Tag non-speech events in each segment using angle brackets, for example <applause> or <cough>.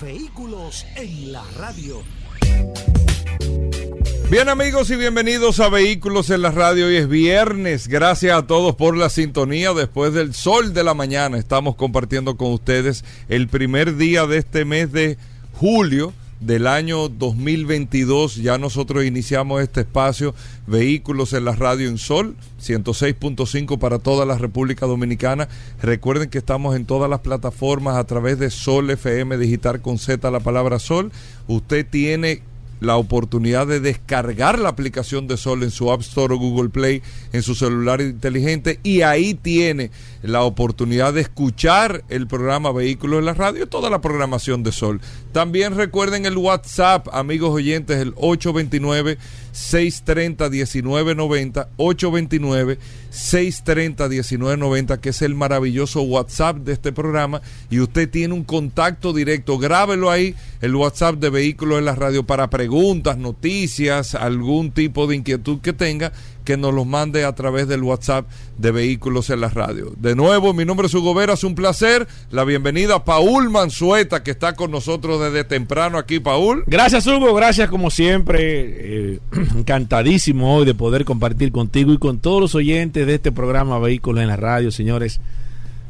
Vehículos en la radio. Bien amigos y bienvenidos a Vehículos en la Radio. Hoy es viernes. Gracias a todos por la sintonía. Después del sol de la mañana estamos compartiendo con ustedes el primer día de este mes de julio del año 2022. Ya nosotros iniciamos este espacio Vehículos en la Radio en Sol, 106.5 para toda la República Dominicana. Recuerden que estamos en todas las plataformas a través de Sol FM Digital con Z, la palabra Sol. Usted tiene la oportunidad de descargar la aplicación de Sol en su App Store o Google Play en su celular inteligente y ahí tiene la oportunidad de escuchar el programa Vehículos en la Radio y toda la programación de Sol. También recuerden el WhatsApp, amigos oyentes, el 829 630 1990 829 630 1990 que es el maravilloso WhatsApp de este programa y usted tiene un contacto directo, grábelo ahí, el WhatsApp de Vehículos en la Radio para preguntas, noticias, algún tipo de inquietud que tenga que nos los mande a través del WhatsApp de Vehículos en la Radio. De nuevo, mi nombre es Hugo Vera, es un placer. La bienvenida a Paul Manzueta, que está con nosotros desde temprano aquí, Paul. Gracias, Hugo, gracias como siempre. Eh, <clears throat> encantadísimo hoy de poder compartir contigo y con todos los oyentes de este programa Vehículos en la Radio, señores.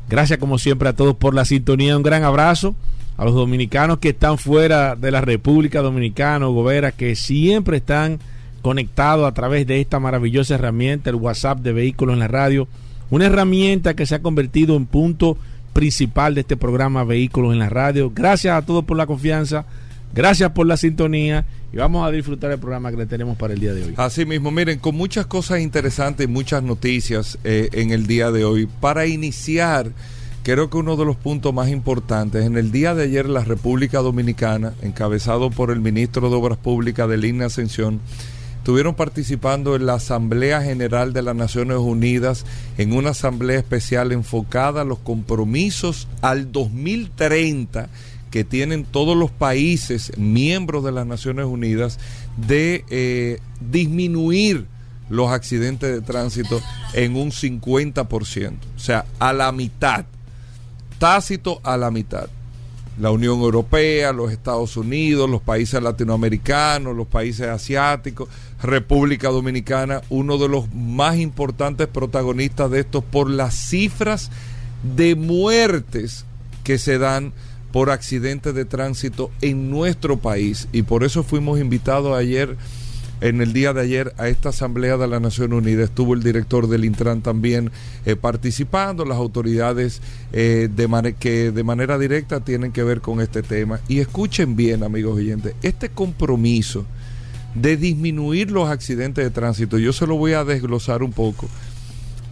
Gracias como siempre a todos por la sintonía. Un gran abrazo a los dominicanos que están fuera de la República Dominicana, Hugo Vera, que siempre están conectado a través de esta maravillosa herramienta, el WhatsApp de Vehículos en la Radio. Una herramienta que se ha convertido en punto principal de este programa Vehículos en la Radio. Gracias a todos por la confianza, gracias por la sintonía y vamos a disfrutar el programa que le tenemos para el día de hoy. Así mismo, miren, con muchas cosas interesantes y muchas noticias eh, en el día de hoy. Para iniciar, creo que uno de los puntos más importantes, en el día de ayer la República Dominicana, encabezado por el ministro de Obras Públicas de Línea Ascensión, estuvieron participando en la Asamblea General de las Naciones Unidas, en una asamblea especial enfocada a los compromisos al 2030 que tienen todos los países miembros de las Naciones Unidas de eh, disminuir los accidentes de tránsito en un 50%, o sea, a la mitad, tácito a la mitad. La Unión Europea, los Estados Unidos, los países latinoamericanos, los países asiáticos, República Dominicana, uno de los más importantes protagonistas de esto por las cifras de muertes que se dan por accidentes de tránsito en nuestro país. Y por eso fuimos invitados ayer en el día de ayer a esta Asamblea de la Nación Unida estuvo el director del Intran también eh, participando, las autoridades eh, de que de manera directa tienen que ver con este tema. Y escuchen bien, amigos oyentes, este compromiso de disminuir los accidentes de tránsito, yo se lo voy a desglosar un poco,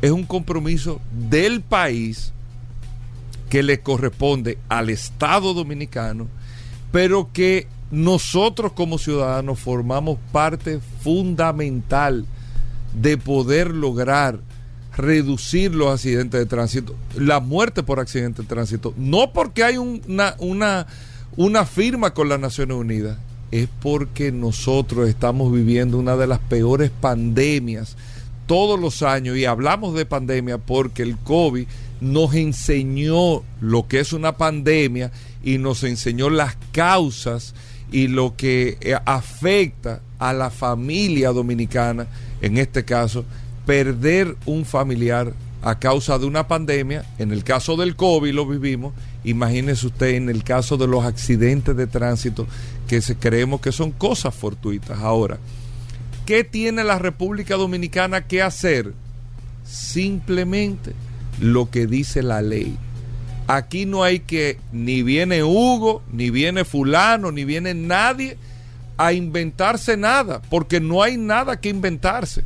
es un compromiso del país que le corresponde al Estado dominicano, pero que nosotros como ciudadanos formamos parte fundamental de poder lograr reducir los accidentes de tránsito, la muerte por accidente de tránsito, no porque hay una, una, una firma con las Naciones Unidas, es porque nosotros estamos viviendo una de las peores pandemias todos los años y hablamos de pandemia porque el COVID nos enseñó lo que es una pandemia y nos enseñó las causas y lo que eh, afecta a la familia dominicana, en este caso, perder un familiar a causa de una pandemia, en el caso del COVID lo vivimos, imagínese usted en el caso de los accidentes de tránsito que se, creemos que son cosas fortuitas. Ahora, ¿qué tiene la República Dominicana que hacer? Simplemente lo que dice la ley. Aquí no hay que, ni viene Hugo, ni viene fulano, ni viene nadie a inventarse nada, porque no hay nada que inventarse.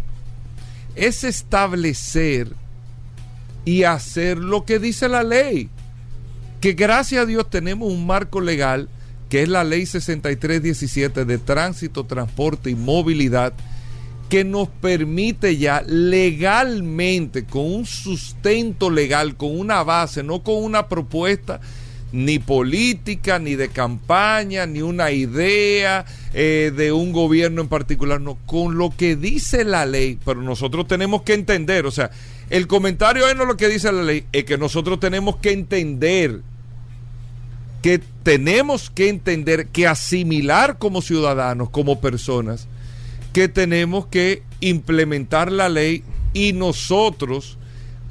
Es establecer y hacer lo que dice la ley. Que gracias a Dios tenemos un marco legal que es la ley 6317 de tránsito, transporte y movilidad, que nos permite ya legalmente, con un sustento legal, con una base, no con una propuesta ni política, ni de campaña, ni una idea eh, de un gobierno en particular, no, con lo que dice la ley, pero nosotros tenemos que entender, o sea, el comentario es no lo que dice la ley, es que nosotros tenemos que entender que tenemos que entender que asimilar como ciudadanos, como personas, que tenemos que implementar la ley y nosotros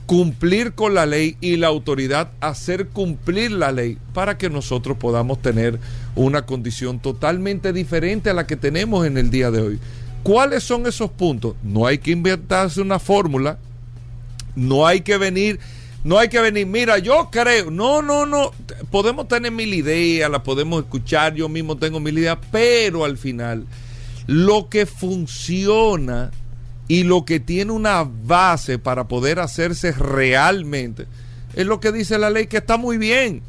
cumplir con la ley y la autoridad hacer cumplir la ley para que nosotros podamos tener una condición totalmente diferente a la que tenemos en el día de hoy. ¿Cuáles son esos puntos? No hay que inventarse una fórmula, no hay que venir no hay que venir, mira, yo creo, no, no, no, podemos tener mil ideas, las podemos escuchar, yo mismo tengo mil ideas, pero al final lo que funciona y lo que tiene una base para poder hacerse realmente es lo que dice la ley, que está muy bien,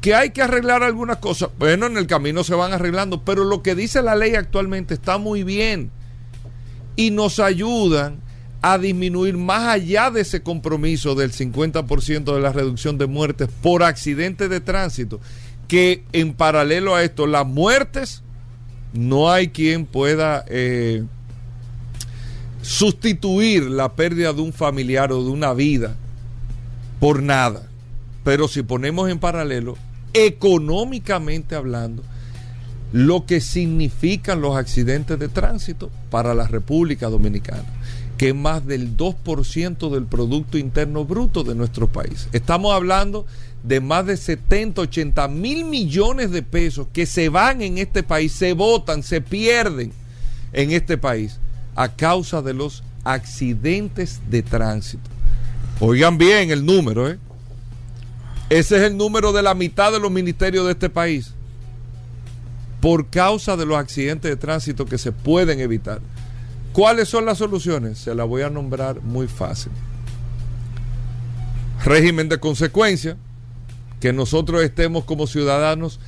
que hay que arreglar algunas cosas, bueno, en el camino se van arreglando, pero lo que dice la ley actualmente está muy bien y nos ayudan a disminuir más allá de ese compromiso del 50% de la reducción de muertes por accidentes de tránsito, que en paralelo a esto, las muertes, no hay quien pueda eh, sustituir la pérdida de un familiar o de una vida por nada. Pero si ponemos en paralelo, económicamente hablando, lo que significan los accidentes de tránsito para la República Dominicana que es más del 2% del Producto Interno Bruto de nuestro país. Estamos hablando de más de 70, 80 mil millones de pesos que se van en este país, se votan, se pierden en este país a causa de los accidentes de tránsito. Oigan bien el número, ¿eh? Ese es el número de la mitad de los ministerios de este país. Por causa de los accidentes de tránsito que se pueden evitar. ¿Cuáles son las soluciones? Se las voy a nombrar muy fácil. Régimen de consecuencia, que nosotros estemos como ciudadanos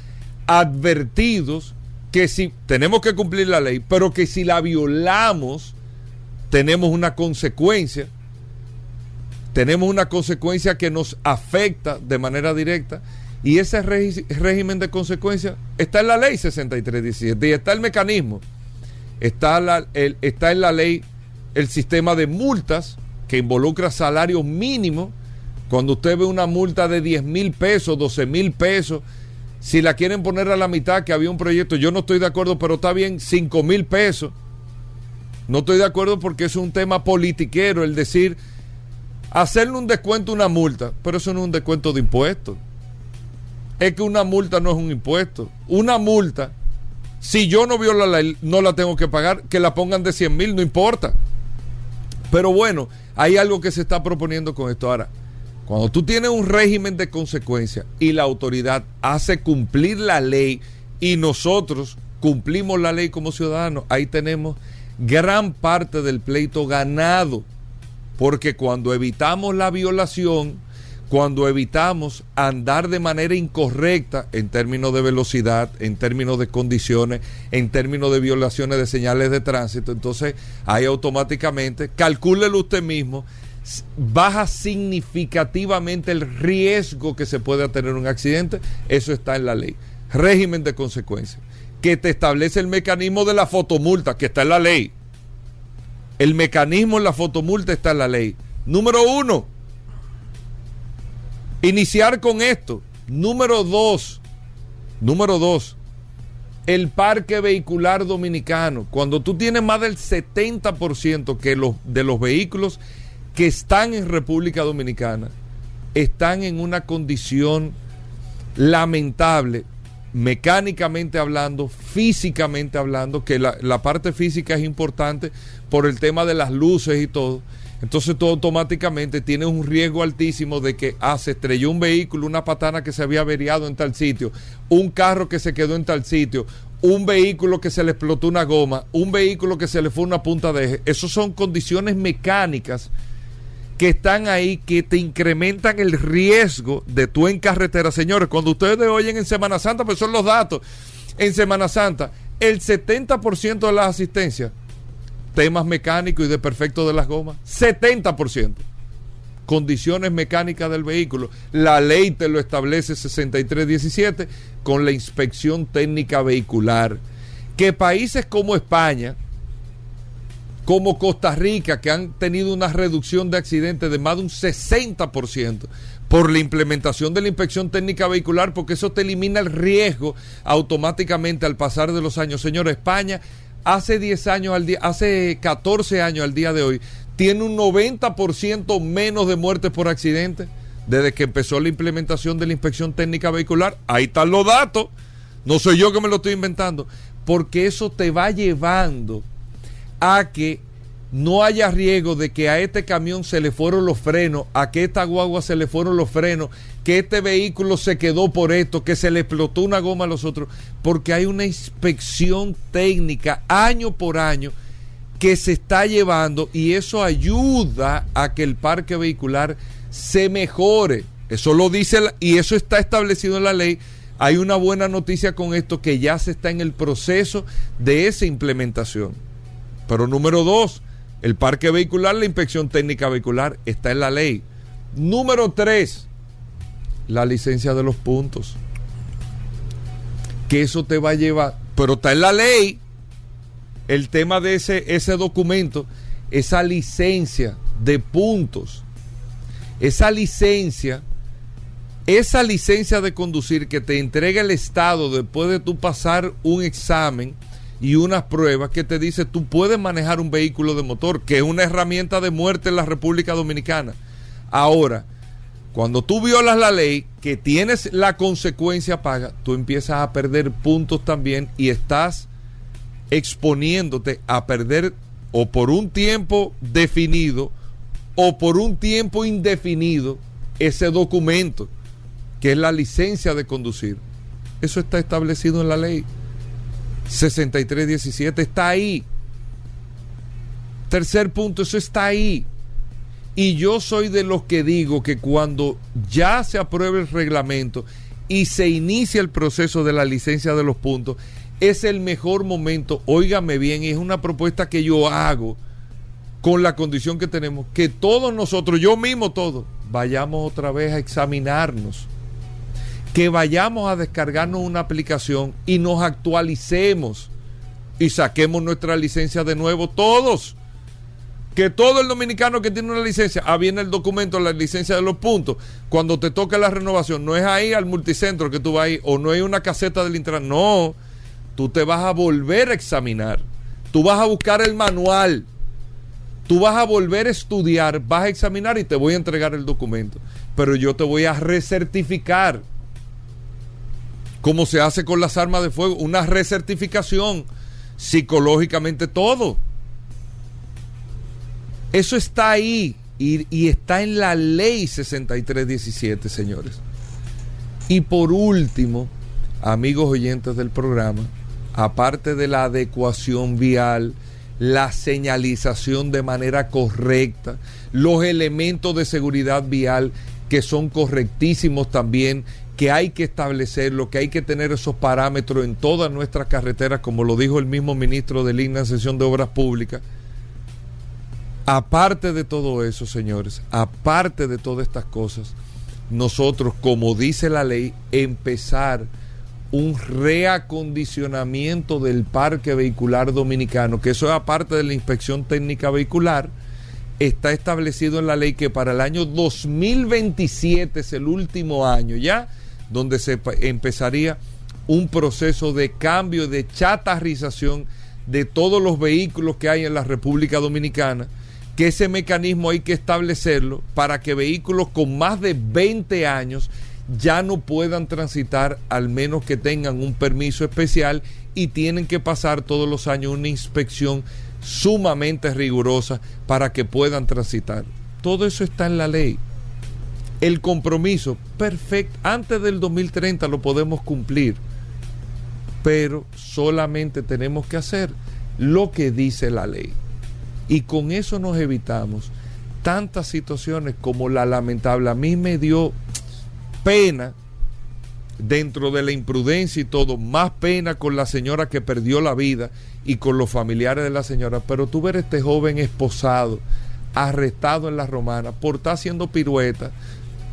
advertidos que si tenemos que cumplir la ley, pero que si la violamos, tenemos una consecuencia, tenemos una consecuencia que nos afecta de manera directa, y ese régimen de consecuencia está en la ley 6317 y está el mecanismo está, la, el, está en la ley el sistema de multas que involucra salarios mínimos. Cuando usted ve una multa de 10 mil pesos, 12 mil pesos, si la quieren poner a la mitad, que había un proyecto, yo no estoy de acuerdo, pero está bien, 5 mil pesos. No estoy de acuerdo porque es un tema politiquero el decir, hacerle un descuento una multa, pero eso no es un descuento de impuestos. Es que una multa no es un impuesto. Una multa si yo no viola la ley, no la tengo que pagar, que la pongan de 100 mil, no importa. Pero bueno, hay algo que se está proponiendo con esto. Ahora, cuando tú tienes un régimen de consecuencia y la autoridad hace cumplir la ley y nosotros cumplimos la ley como ciudadanos, ahí tenemos gran parte del pleito ganado. Porque cuando evitamos la violación, cuando evitamos andar de manera incorrecta en términos de velocidad, en términos de condiciones, en términos de violaciones de señales de tránsito, entonces ahí automáticamente, calcúlelo usted mismo, baja significativamente el riesgo que se puede tener un accidente, eso está en la ley. Régimen de consecuencias, que te establece el mecanismo de la fotomulta, que está en la ley. El mecanismo en la fotomulta está en la ley. Número uno, Iniciar con esto. Número dos. Número dos. El parque vehicular dominicano. Cuando tú tienes más del 70% que los, de los vehículos que están en República Dominicana están en una condición lamentable, mecánicamente hablando, físicamente hablando, que la, la parte física es importante por el tema de las luces y todo entonces tú automáticamente tienes un riesgo altísimo de que ah, se estrelló un vehículo, una patana que se había averiado en tal sitio, un carro que se quedó en tal sitio, un vehículo que se le explotó una goma, un vehículo que se le fue una punta de eje. Esas son condiciones mecánicas que están ahí que te incrementan el riesgo de tú en carretera. Señores, cuando ustedes oyen en Semana Santa, pues son los datos. En Semana Santa, el 70% de las asistencias, temas mecánicos y de perfecto de las gomas, 70%. Condiciones mecánicas del vehículo. La ley te lo establece 6317 con la inspección técnica vehicular. Que países como España, como Costa Rica, que han tenido una reducción de accidentes de más de un 60% por la implementación de la inspección técnica vehicular, porque eso te elimina el riesgo automáticamente al pasar de los años. Señor, España hace 10 años al día, hace 14 años al día de hoy, tiene un 90% menos de muertes por accidente desde que empezó la implementación de la inspección técnica vehicular. Ahí están los datos. No soy yo que me lo estoy inventando. Porque eso te va llevando a que no haya riesgo de que a este camión se le fueron los frenos, a que esta guagua se le fueron los frenos, que este vehículo se quedó por esto, que se le explotó una goma a los otros, porque hay una inspección técnica año por año que se está llevando y eso ayuda a que el parque vehicular se mejore. Eso lo dice y eso está establecido en la ley. Hay una buena noticia con esto que ya se está en el proceso de esa implementación. Pero número dos, el parque vehicular, la inspección técnica vehicular está en la ley. Número tres, la licencia de los puntos. Que eso te va a llevar, pero está en la ley el tema de ese, ese documento, esa licencia de puntos, esa licencia, esa licencia de conducir que te entrega el Estado después de tú pasar un examen y unas pruebas que te dice tú puedes manejar un vehículo de motor, que es una herramienta de muerte en la República Dominicana. Ahora, cuando tú violas la ley, que tienes la consecuencia paga, tú empiezas a perder puntos también y estás exponiéndote a perder o por un tiempo definido o por un tiempo indefinido ese documento que es la licencia de conducir. Eso está establecido en la ley 6317, está ahí. Tercer punto, eso está ahí. Y yo soy de los que digo que cuando ya se apruebe el reglamento y se inicia el proceso de la licencia de los puntos, es el mejor momento, óigame bien, es una propuesta que yo hago con la condición que tenemos, que todos nosotros, yo mismo todos, vayamos otra vez a examinarnos, que vayamos a descargarnos una aplicación y nos actualicemos y saquemos nuestra licencia de nuevo todos. Que todo el dominicano que tiene una licencia, ah, viene el documento, la licencia de los puntos. Cuando te toca la renovación, no es ahí al multicentro que tú vas ahí, o no hay una caseta del internet, no. Tú te vas a volver a examinar, tú vas a buscar el manual, tú vas a volver a estudiar, vas a examinar y te voy a entregar el documento, pero yo te voy a recertificar, como se hace con las armas de fuego, una recertificación, psicológicamente todo. Eso está ahí y, y, está en la ley 6317, señores. Y por último, amigos oyentes del programa, aparte de la adecuación vial, la señalización de manera correcta, los elementos de seguridad vial que son correctísimos también, que hay que establecerlo, que hay que tener esos parámetros en todas nuestras carreteras, como lo dijo el mismo ministro de Línea en sesión de Obras Públicas. Aparte de todo eso, señores, aparte de todas estas cosas, nosotros, como dice la ley, empezar un reacondicionamiento del parque vehicular dominicano, que eso es aparte de la inspección técnica vehicular, está establecido en la ley que para el año 2027 es el último año ya, donde se empezaría un proceso de cambio, de chatarrización de todos los vehículos que hay en la República Dominicana, que ese mecanismo hay que establecerlo para que vehículos con más de 20 años ya no puedan transitar al menos que tengan un permiso especial y tienen que pasar todos los años una inspección sumamente rigurosa para que puedan transitar. Todo eso está en la ley. El compromiso, perfecto, antes del 2030 lo podemos cumplir, pero solamente tenemos que hacer lo que dice la ley. Y con eso nos evitamos tantas situaciones como la lamentable. A mí me dio pena dentro de la imprudencia y todo, más pena con la señora que perdió la vida y con los familiares de la señora, pero tú ver este joven esposado, arrestado en la romana, por estar haciendo piruetas,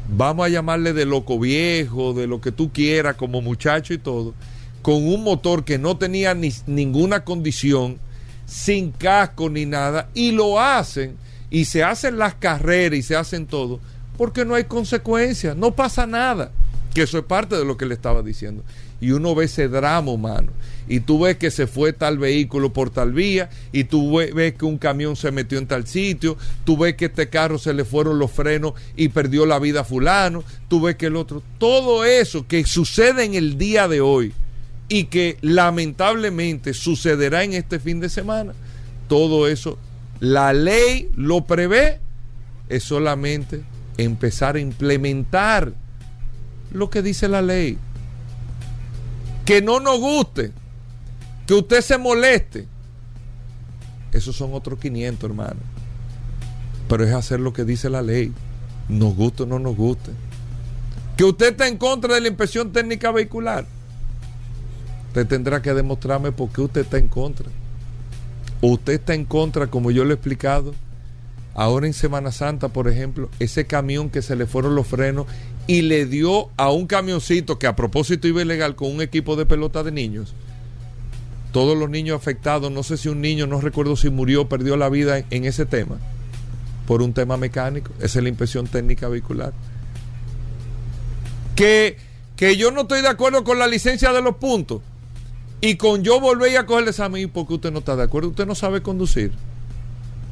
vamos a llamarle de loco viejo, de lo que tú quieras, como muchacho y todo, con un motor que no tenía ni, ninguna condición, sin casco ni nada, y lo hacen, y se hacen las carreras y se hacen todo, porque no hay consecuencias, no pasa nada. Que eso es parte de lo que le estaba diciendo. Y uno ve ese drama humano. Y tú ves que se fue tal vehículo por tal vía. Y tú ves que un camión se metió en tal sitio. Tú ves que este carro se le fueron los frenos y perdió la vida a fulano. Tú ves que el otro. Todo eso que sucede en el día de hoy y que lamentablemente sucederá en este fin de semana. Todo eso, la ley lo prevé. Es solamente empezar a implementar lo que dice la ley. Que no nos guste, que usted se moleste. Esos son otros 500, hermano. Pero es hacer lo que dice la ley. Nos guste o no nos guste. Que usted está en contra de la inspección técnica vehicular. Usted tendrá que demostrarme por qué usted está en contra. Usted está en contra, como yo le he explicado, ahora en Semana Santa, por ejemplo, ese camión que se le fueron los frenos y le dio a un camioncito que a propósito iba ilegal con un equipo de pelota de niños. Todos los niños afectados, no sé si un niño, no recuerdo si murió, perdió la vida en, ese tema, por un tema mecánico. Esa es la inspección técnica vehicular. Que, que yo no estoy de acuerdo con la licencia de los puntos y con yo volver a coger el examen, porque usted no está de acuerdo? Usted no sabe conducir.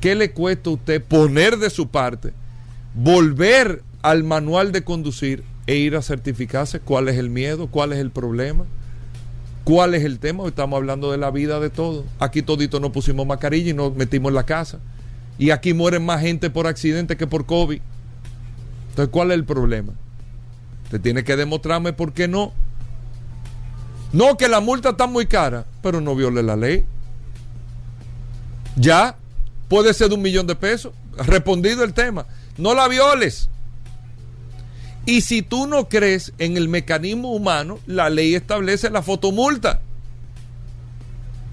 ¿Qué le cuesta a usted poner de su parte, volver al manual de conducir e ir a certificarse cuál es el miedo, cuál es el problema, cuál es el tema. Estamos hablando de la vida de todos. Aquí todito nos pusimos mascarilla y nos metimos en la casa. Y aquí mueren más gente por accidente que por COVID. Entonces, ¿cuál es el problema? Usted tiene que demostrarme por qué no. No, que la multa está muy cara, pero no viole la ley. Ya, puede ser de un millón de pesos. Respondido el tema. No la violes. Y si tú no crees en el mecanismo humano, la ley establece la fotomulta.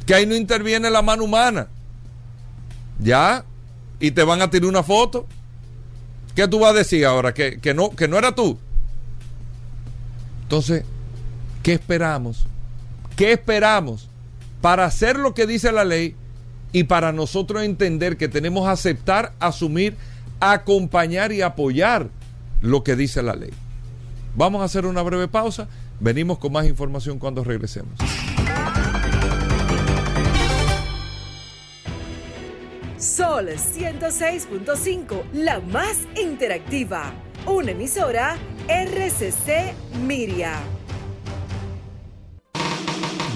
Que ahí no interviene la mano humana. Ya. Y te van a tirar una foto. ¿Qué tú vas a decir ahora? Que, que no, que no era tú. Entonces, ¿qué esperamos? ¿Qué esperamos para hacer lo que dice la ley y para nosotros entender que tenemos que aceptar, asumir, acompañar y apoyar lo que dice la ley. Vamos a hacer una breve pausa. Venimos con más información cuando regresemos. Sol 106.5, la más interactiva. Una emisora RCC Miria.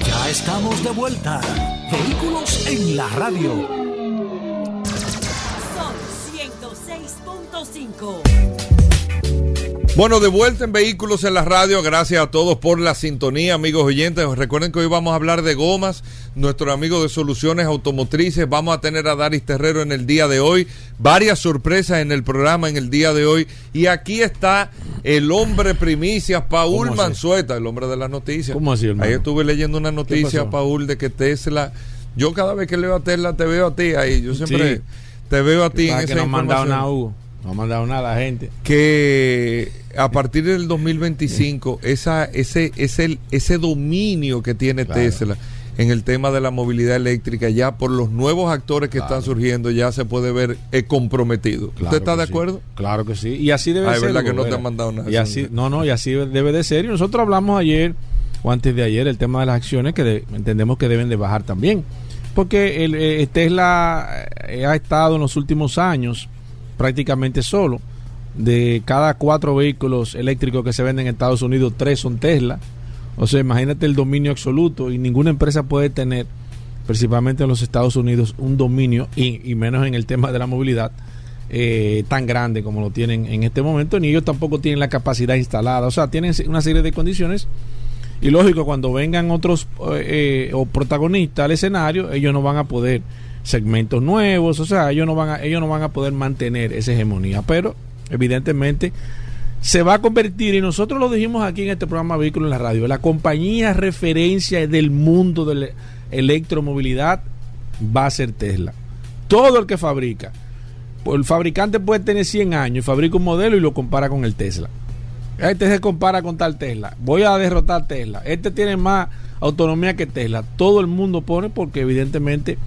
Ya estamos de vuelta. Vehículos en la radio. Sol 106.5. Bueno, de vuelta en Vehículos en la Radio. Gracias a todos por la sintonía, amigos oyentes. Recuerden que hoy vamos a hablar de gomas. Nuestro amigo de Soluciones Automotrices. Vamos a tener a Daris Terrero en el día de hoy. Varias sorpresas en el programa en el día de hoy. Y aquí está el hombre primicias, Paul Manzueta, el hombre de las noticias. ¿Cómo así, hermano? Ahí estuve leyendo una noticia, Paul, de que Tesla. Yo cada vez que leo a Tesla te veo a ti ahí. Yo siempre Sí. te veo a ti en que esa no han mandado información nada, Hugo. No han mandado nada a la gente. que a partir del 2025 esa, ese, ese, ese dominio que tiene Claro. Tesla en el tema de la movilidad eléctrica ya por los nuevos actores que Claro. están surgiendo ya se puede ver eh, comprometido. Claro ¿Usted está de sí. acuerdo? Claro que sí. Y así debe Ah, es ser. verdad que no te han mandado nada. Y así, no, no, y así debe de ser. Y nosotros hablamos ayer o antes de ayer el tema de las acciones que de- entendemos que deben de bajar también. Porque el, eh, Tesla eh, ha estado en los últimos años prácticamente solo. De cada cuatro vehículos eléctricos que se venden en Estados Unidos, tres son Tesla. O sea, imagínate el dominio absoluto y ninguna empresa puede tener, principalmente en los Estados Unidos, un dominio y, y menos en el tema de la movilidad eh, tan grande como lo tienen en este momento, ni ellos tampoco tienen la capacidad instalada. O sea, tienen una serie de condiciones y lógico, cuando vengan otros eh, eh, o protagonistas al escenario, ellos no van a poder segmentos nuevos, o sea, ellos no van a, ellos no van a poder mantener esa hegemonía, pero evidentemente se va a convertir, y nosotros lo dijimos aquí en este programa Vehículo en la Radio, la compañía referencia del mundo de la electromovilidad va a ser Tesla. Todo el que fabrica. Pues el fabricante puede tener 100 años fabrica un modelo y lo compara con el Tesla. Este se compara con tal Tesla. Voy a derrotar Tesla. Este tiene más autonomía que Tesla. Todo el mundo pone porque evidentemente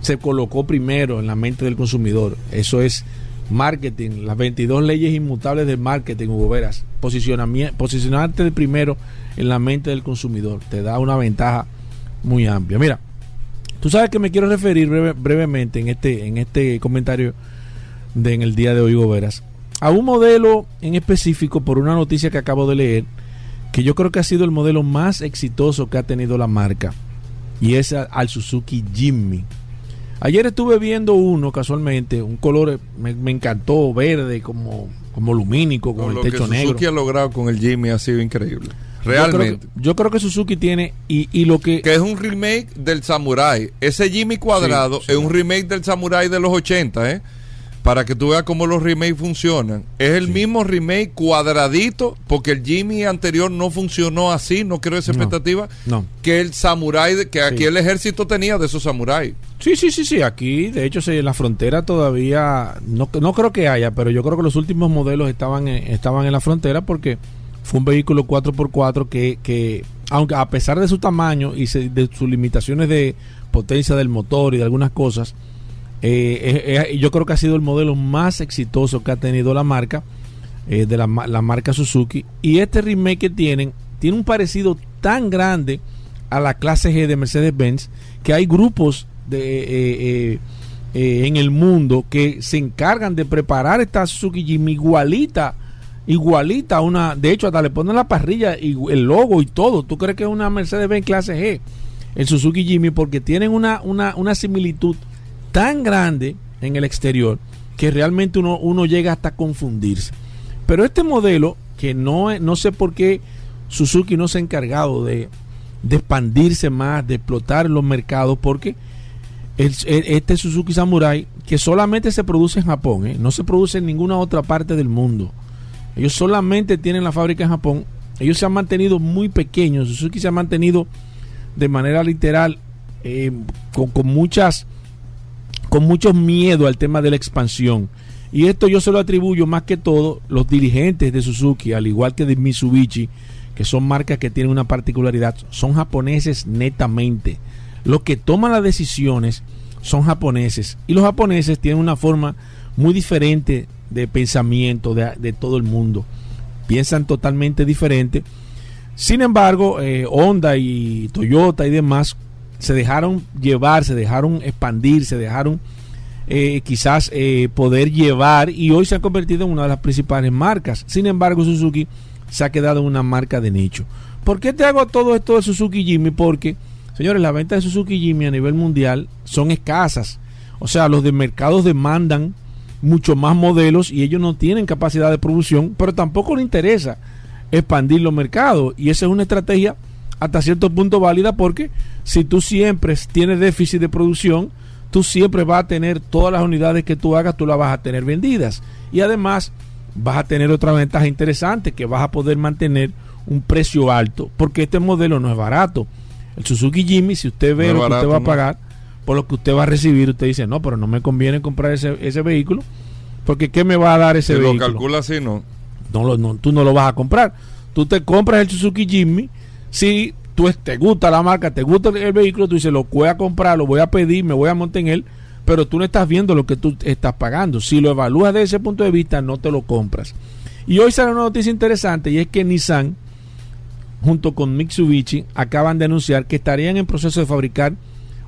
se colocó primero en la mente del consumidor. Eso es marketing, las 22 leyes inmutables del marketing, Hugo Veras. Posicionarte de primero en la mente del consumidor te da una ventaja muy amplia. Mira, tú sabes que me quiero referir brevemente en este, en este comentario de en el día de hoy, Hugo Veras, a un modelo en específico por una noticia que acabo de leer, que yo creo que ha sido el modelo más exitoso que ha tenido la marca, y es al Suzuki Jimmy. Ayer estuve viendo uno casualmente, un color me, encantó, verde, como, como lumínico, con el techo negro. Lo que Suzuki ha logrado con el Jimmy ha sido increíble. Realmente. Yo creo que, Suzuki tiene y, y, lo que... Que es un remake del Samurai. Ese Jimmy cuadrado es un remake del Samurai de los 80, ¿eh? Para que tú veas cómo los remakes funcionan. Es el mismo remake cuadradito, porque el Jimmy anterior no funcionó así, no creo esa expectativa, no, que el samurai, que aquí el ejército tenía de esos samuráis. Sí, sí, sí, sí, aquí de hecho en la frontera todavía, no, no creo que haya, pero yo creo que los últimos modelos estaban en, estaban en la frontera porque fue un vehículo 4x4 que, que aunque a pesar de su tamaño y de sus limitaciones de potencia del motor y de algunas cosas, eh, yo creo que ha sido el modelo más exitoso que ha tenido la marca, eh, de la, marca Suzuki. Y este remake que tienen, tiene un parecido tan grande a la clase G de Mercedes-Benz que hay grupos de, eh, en el mundo que se encargan de preparar esta Suzuki Jimmy igualita igualita a una de hecho hasta le ponen la parrilla y el logo y todo tú crees que es una Mercedes-Benz clase G el Suzuki Jimmy porque tienen una, una, una similitud tan grande en el exterior que realmente uno, uno llega hasta confundirse. Pero este modelo, que no, no sé por qué Suzuki no se ha encargado de, expandirse más, de explotar los mercados, porque este Suzuki Samurai, que solamente se produce en Japón, ¿eh? no se produce en ninguna otra parte del mundo. Ellos solamente tienen la fábrica en Japón. Ellos se han mantenido muy pequeños. Suzuki se ha mantenido de manera literal eh, con, con muchas con mucho miedo al tema de la expansión. Y esto yo se lo atribuyo más que todo los dirigentes de Suzuki, al igual que de Mitsubishi, que son marcas que tienen una particularidad, son japoneses netamente. Los que toman las decisiones son japoneses. Y los japoneses tienen una forma muy diferente de pensamiento de, todo el mundo. Piensan totalmente diferente. Sin embargo, eh, Honda y Toyota y demás se dejaron llevar, se dejaron expandir, se dejaron eh, quizás eh, poder llevar y hoy se ha convertido en una de las principales marcas. Sin embargo, Suzuki se ha quedado una marca de nicho. ¿Por qué te hago todo esto de Suzuki Jimmy? Porque, señores, las ventas de Suzuki Jimmy a nivel mundial son escasas. O sea, los de mercados demandan mucho más modelos y ellos no tienen capacidad de producción, pero tampoco les interesa expandir los mercados. Y esa es una estrategia hasta cierto punto válida porque si tú siempre tienes déficit de producción, tú siempre vas a tener todas las unidades que tú hagas, tú las vas a tener vendidas. Y además vas a tener otra ventaja interesante, que vas a poder mantener un precio alto, porque este modelo no es barato. El Suzuki Jimmy, si usted ve lo que usted va a pagar, por lo que usted va a recibir, usted dice, no, pero no me conviene comprar ese, ese vehículo, porque ¿qué me va a dar ese si vehículo? lo calcula así, no. No, no. Tú no lo vas a comprar. Tú te compras el Suzuki Jimmy si tú te gusta la marca, te gusta el, vehículo, tú dices, lo voy a comprar, lo voy a pedir, me voy a montar en él, pero tú no estás viendo lo que tú estás pagando. Si lo evalúas desde ese punto de vista, no te lo compras. Y hoy sale una noticia interesante y es que Nissan, junto con Mitsubishi, acaban de anunciar que estarían en proceso de fabricar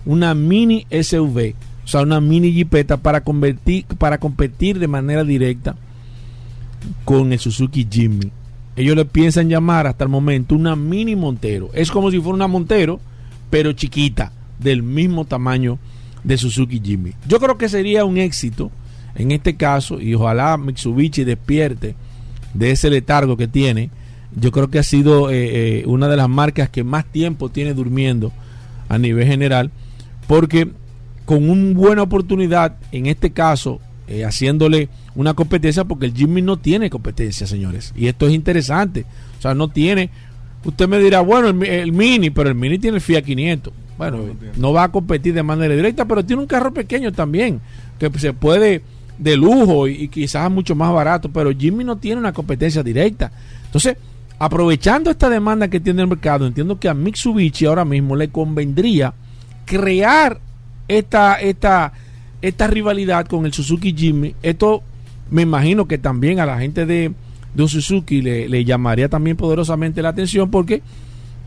una mini SUV, o sea, una mini jipeta para, para competir de manera directa con el Suzuki Jimmy ellos le piensan llamar hasta el momento una mini Montero. Es como si fuera una Montero, pero chiquita, del mismo tamaño de Suzuki Jimmy. Yo creo que sería un éxito en este caso y ojalá Mitsubishi despierte de ese letargo que tiene. Yo creo que ha sido eh, eh, una de las marcas que más tiempo tiene durmiendo a nivel general, porque con una buena oportunidad, en este caso, eh, haciéndole una competencia, porque el Jimmy no tiene competencia, señores. Y esto es interesante. O sea, no tiene. Usted me dirá, bueno, el, el Mini, pero el Mini tiene el Fiat 500. Bueno, no va a competir de manera directa, pero tiene un carro pequeño también, que se puede de lujo y, y quizás mucho más barato, pero Jimmy no tiene una competencia directa. Entonces, aprovechando esta demanda que tiene el mercado, entiendo que a Mitsubishi ahora mismo le convendría crear esta, esta, esta rivalidad con el Suzuki Jimmy. Esto me imagino que también a la gente de, de Suzuki le, llamaría también poderosamente la atención porque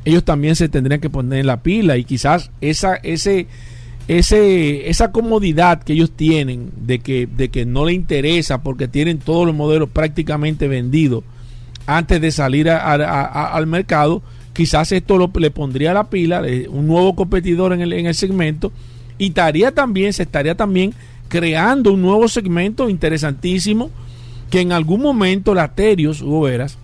ellos también se tendrían que poner en la pila y quizás esa, ese, ese, esa comodidad que ellos tienen de que, de que no le interesa porque tienen todos los modelos prácticamente vendidos antes de salir a- a- a- al mercado, quizás esto lo- le pondría la pila, eh, un nuevo competidor en el, en el segmento, y estaría también, se estaría también creando un nuevo segmento interesantísimo que en algún momento la Terios, Hugo Veras,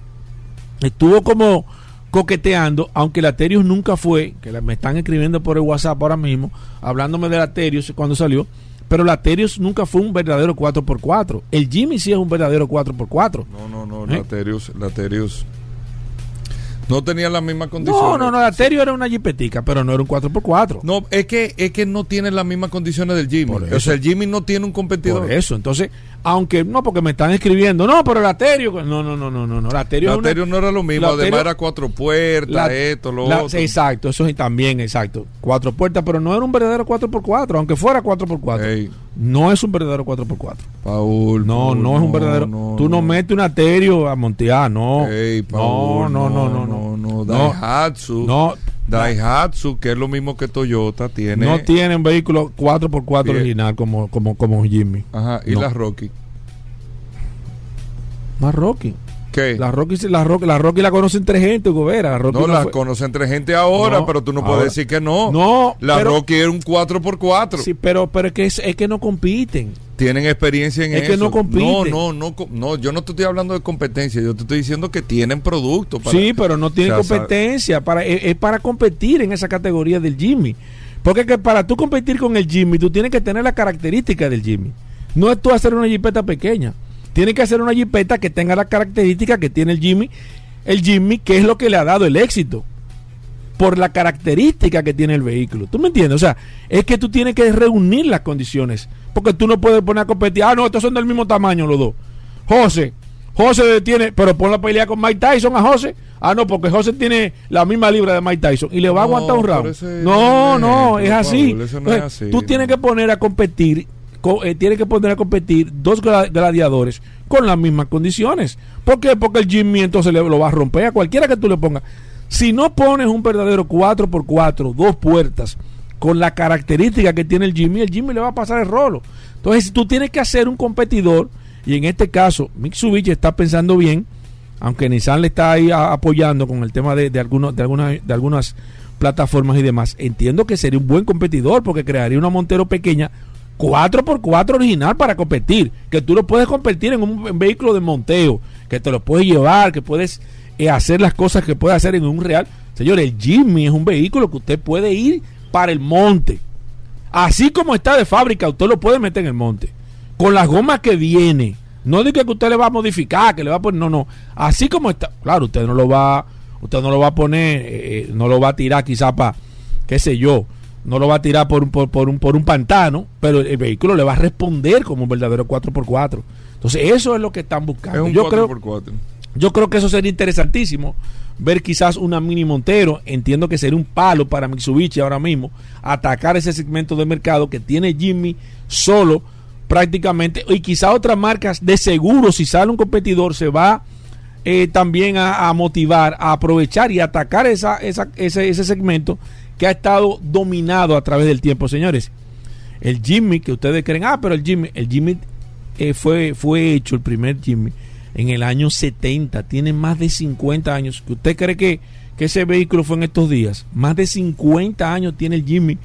estuvo como coqueteando, aunque la Terios nunca fue, que me están escribiendo por el WhatsApp ahora mismo, hablándome de la Terios cuando salió, pero la Terios nunca fue un verdadero 4x4. El Jimmy sí es un verdadero 4x4. No, no, no, ¿Eh? la Terius, la Terius no tenía las mismas condiciones. No, no, no, la Terios era una jipetica, pero no era un 4x4. No, es que, es que no tiene las mismas condiciones del Jimmy. O sea, el Jimmy no tiene un competidor. Por eso, entonces, aunque no, porque me están escribiendo, no, pero la Terios, no, no, no, no, no, no, la Terios La es una- no era lo mismo, además era cuatro puertas, La- esto, lo la- otro. Exacto, eso sí también, exacto. Cuatro puertas, pero no era un verdadero 4x4, aunque fuera 4x4. Ey, No es un verdadero 4x4. Paul. No, Paul, no es un verdadero. tú no, metes un aterio a montear, no. Ey, no, Paul, no, no, no, no. no, no. No, Daihatsu. no, Daihatsu, que es lo mismo que Toyota, tiene. no tienen vehículo 4x4 Bien. original como, como, como Jimmy. Ajá, y No. la Rocky. Más Rocky. ¿Qué? La Rocky, la Rocky, la Rocky la conocen tres gente. La Rocky no, no la fue- conocen entre gente ahora, No, pero tú no ahora. puedes decir que no. No, La pero- Rocky era un 4x4. Sí, pero, pero es que es, es que no compiten. Tienen experiencia en Es eso. que no compiten. No, no, no, no, yo no te estoy hablando de competencia, yo te estoy diciendo que tienen producto. para- sí, pero no tiene o sea, competencia. Para, es, es para competir en esa categoría del Jimmy. Porque que para tú competir con el Jimmy, tú tienes que tener la característica del Jimmy. No es tú hacer una jipeta pequeña. Tienes que hacer una jipeta que tenga la característica que tiene el Jimmy. El Jimmy, que es lo que le ha dado el éxito. Por la característica que tiene el vehículo. ¿Tú me entiendes? O sea, es que tú tienes que reunir las condiciones. Porque tú no puedes poner a competir. Ah, no, estos son del mismo tamaño los dos. José, José tiene, pero pon la pelea con Mike Tyson a José. Ah, no, porque José tiene la misma libra de Mike Tyson y le va a aguantar un round. No, no no, es así. Paul, eso no es así, Tú tienes que poner a competir, co- eh, tienes que poner a competir dos gladiadores con las mismas condiciones. ¿Por qué? Porque el Jimmy entonces lo va a romper a cualquiera que tú le pongas. Si no pones un verdadero 4x4, dos puertas, con la característica que tiene el Jimmy, el Jimmy le va a pasar el rolo. Entonces, tú tienes que hacer un competidor, y en este caso, Mitsubishi está pensando bien, aunque Nissan le está ahí apoyando con el tema de, de, algunos, de, algunas, de algunas plataformas y demás, entiendo que sería un buen competidor porque crearía una Montero pequeña 4x4 original para competir, que tú lo puedes competir en un vehículo de monteo, que te lo puedes llevar, que puedes eh, hacer las cosas que puedes hacer en un real. Señor, el Jimmy es un vehículo que usted puede ir para el monte. Así como está de fábrica, usted lo puede meter en el monte. Con las gomas que viene. No diga que usted le va a modificar, que le va a poner. No, no. Así como está. Claro, usted no lo va. Usted no lo va a poner. eh, no lo va a tirar quizá para. qué sé yo. No lo va a tirar por un, por, por un, por un pantano. Pero el vehículo le va a responder como un verdadero 4x4. Entonces, eso es lo que están Es buscando. un Yo creo, 4x4. yo creo que eso sería interesantísimo. Ver quizás una mini Montero. Entiendo que sería un palo para Mitsubishi ahora mismo. Atacar ese segmento de mercado que tiene Jimmy solo prácticamente. Y quizás otras marcas de seguro, si sale un competidor, se va eh, también a, a motivar, a aprovechar y atacar esa, esa- ese, ese segmento que ha estado dominado a través del tiempo, señores. El Jimmy, que ustedes creen, ah, pero el Jimmy, el Jimmy eh, fue, fue hecho, el primer Jimmy, en el año 70, tiene más de 50 años. ¿Usted cree que, que ese vehículo fue en estos días? Más de 50 años tiene el Jimmy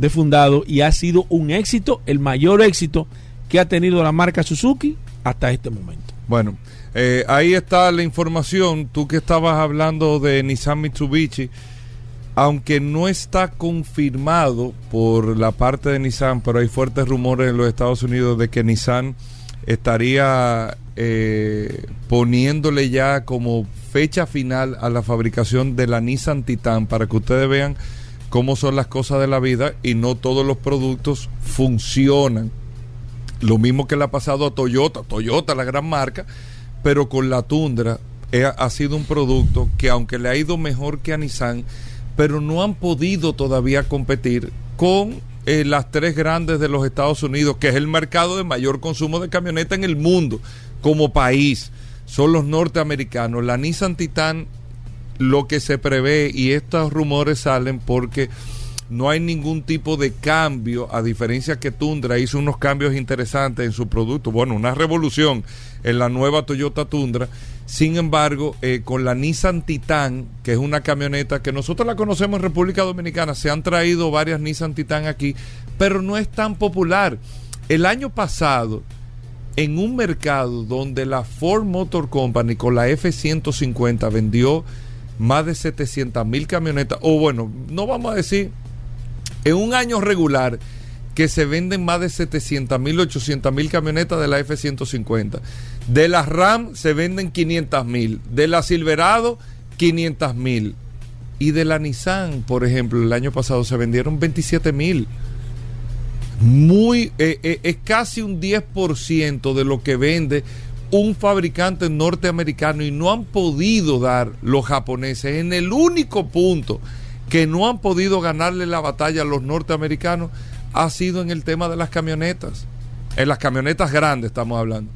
de fundado y ha sido un éxito, el mayor éxito que ha tenido la marca Suzuki hasta este momento. Bueno, eh, ahí está la información. Tú que estabas hablando de Nissan Mitsubishi, aunque no está confirmado por la parte de Nissan, pero hay fuertes rumores en los Estados Unidos de que Nissan estaría eh, poniéndole ya como fecha final a la fabricación de la Nissan Titan para que ustedes vean cómo son las cosas de la vida y no todos los productos funcionan. Lo mismo que le ha pasado a Toyota, Toyota la gran marca, pero con la Tundra eh, ha sido un producto que aunque le ha ido mejor que a Nissan, pero no han podido todavía competir con eh, las tres grandes de los Estados Unidos, que es el mercado de mayor consumo de camioneta en el mundo como país. Son los norteamericanos. La Nissan Titan lo que se prevé y estos rumores salen porque no hay ningún tipo de cambio, a diferencia que Tundra hizo unos cambios interesantes en su producto, bueno, una revolución en la nueva Toyota Tundra. Sin embargo, eh, con la Nissan Titan, que es una camioneta que nosotros la conocemos en República Dominicana, se han traído varias Nissan Titan aquí, pero no es tan popular. El año pasado, en un mercado donde la Ford Motor Company con la F-150 vendió más de 700 mil camionetas, o bueno, no vamos a decir, en un año regular que se venden más de 700 mil, 800 mil camionetas de la F-150. De la RAM se venden 500 mil, de la Silverado 500 mil. Y de la Nissan, por ejemplo, el año pasado se vendieron 27 mil. Muy, eh, eh, es casi un 10% de lo que vende un fabricante norteamericano y no han podido dar los japoneses en el único punto que no han podido ganarle la batalla a los norteamericanos ha sido en el tema de las camionetas. En las camionetas grandes estamos hablando.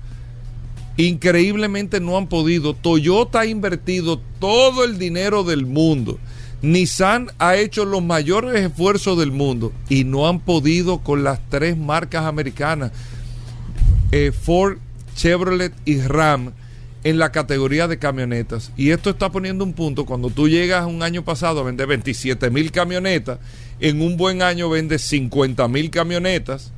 Increíblemente no han podido. Toyota ha invertido todo el dinero del mundo. Nissan ha hecho los mayores esfuerzos del mundo y no han podido con las tres marcas americanas. Eh, Ford Chevrolet y Ram en la categoría de camionetas. Y esto está poniendo un punto, cuando tú llegas un año pasado a vender 27 mil camionetas, en un buen año vendes 50 mil camionetas,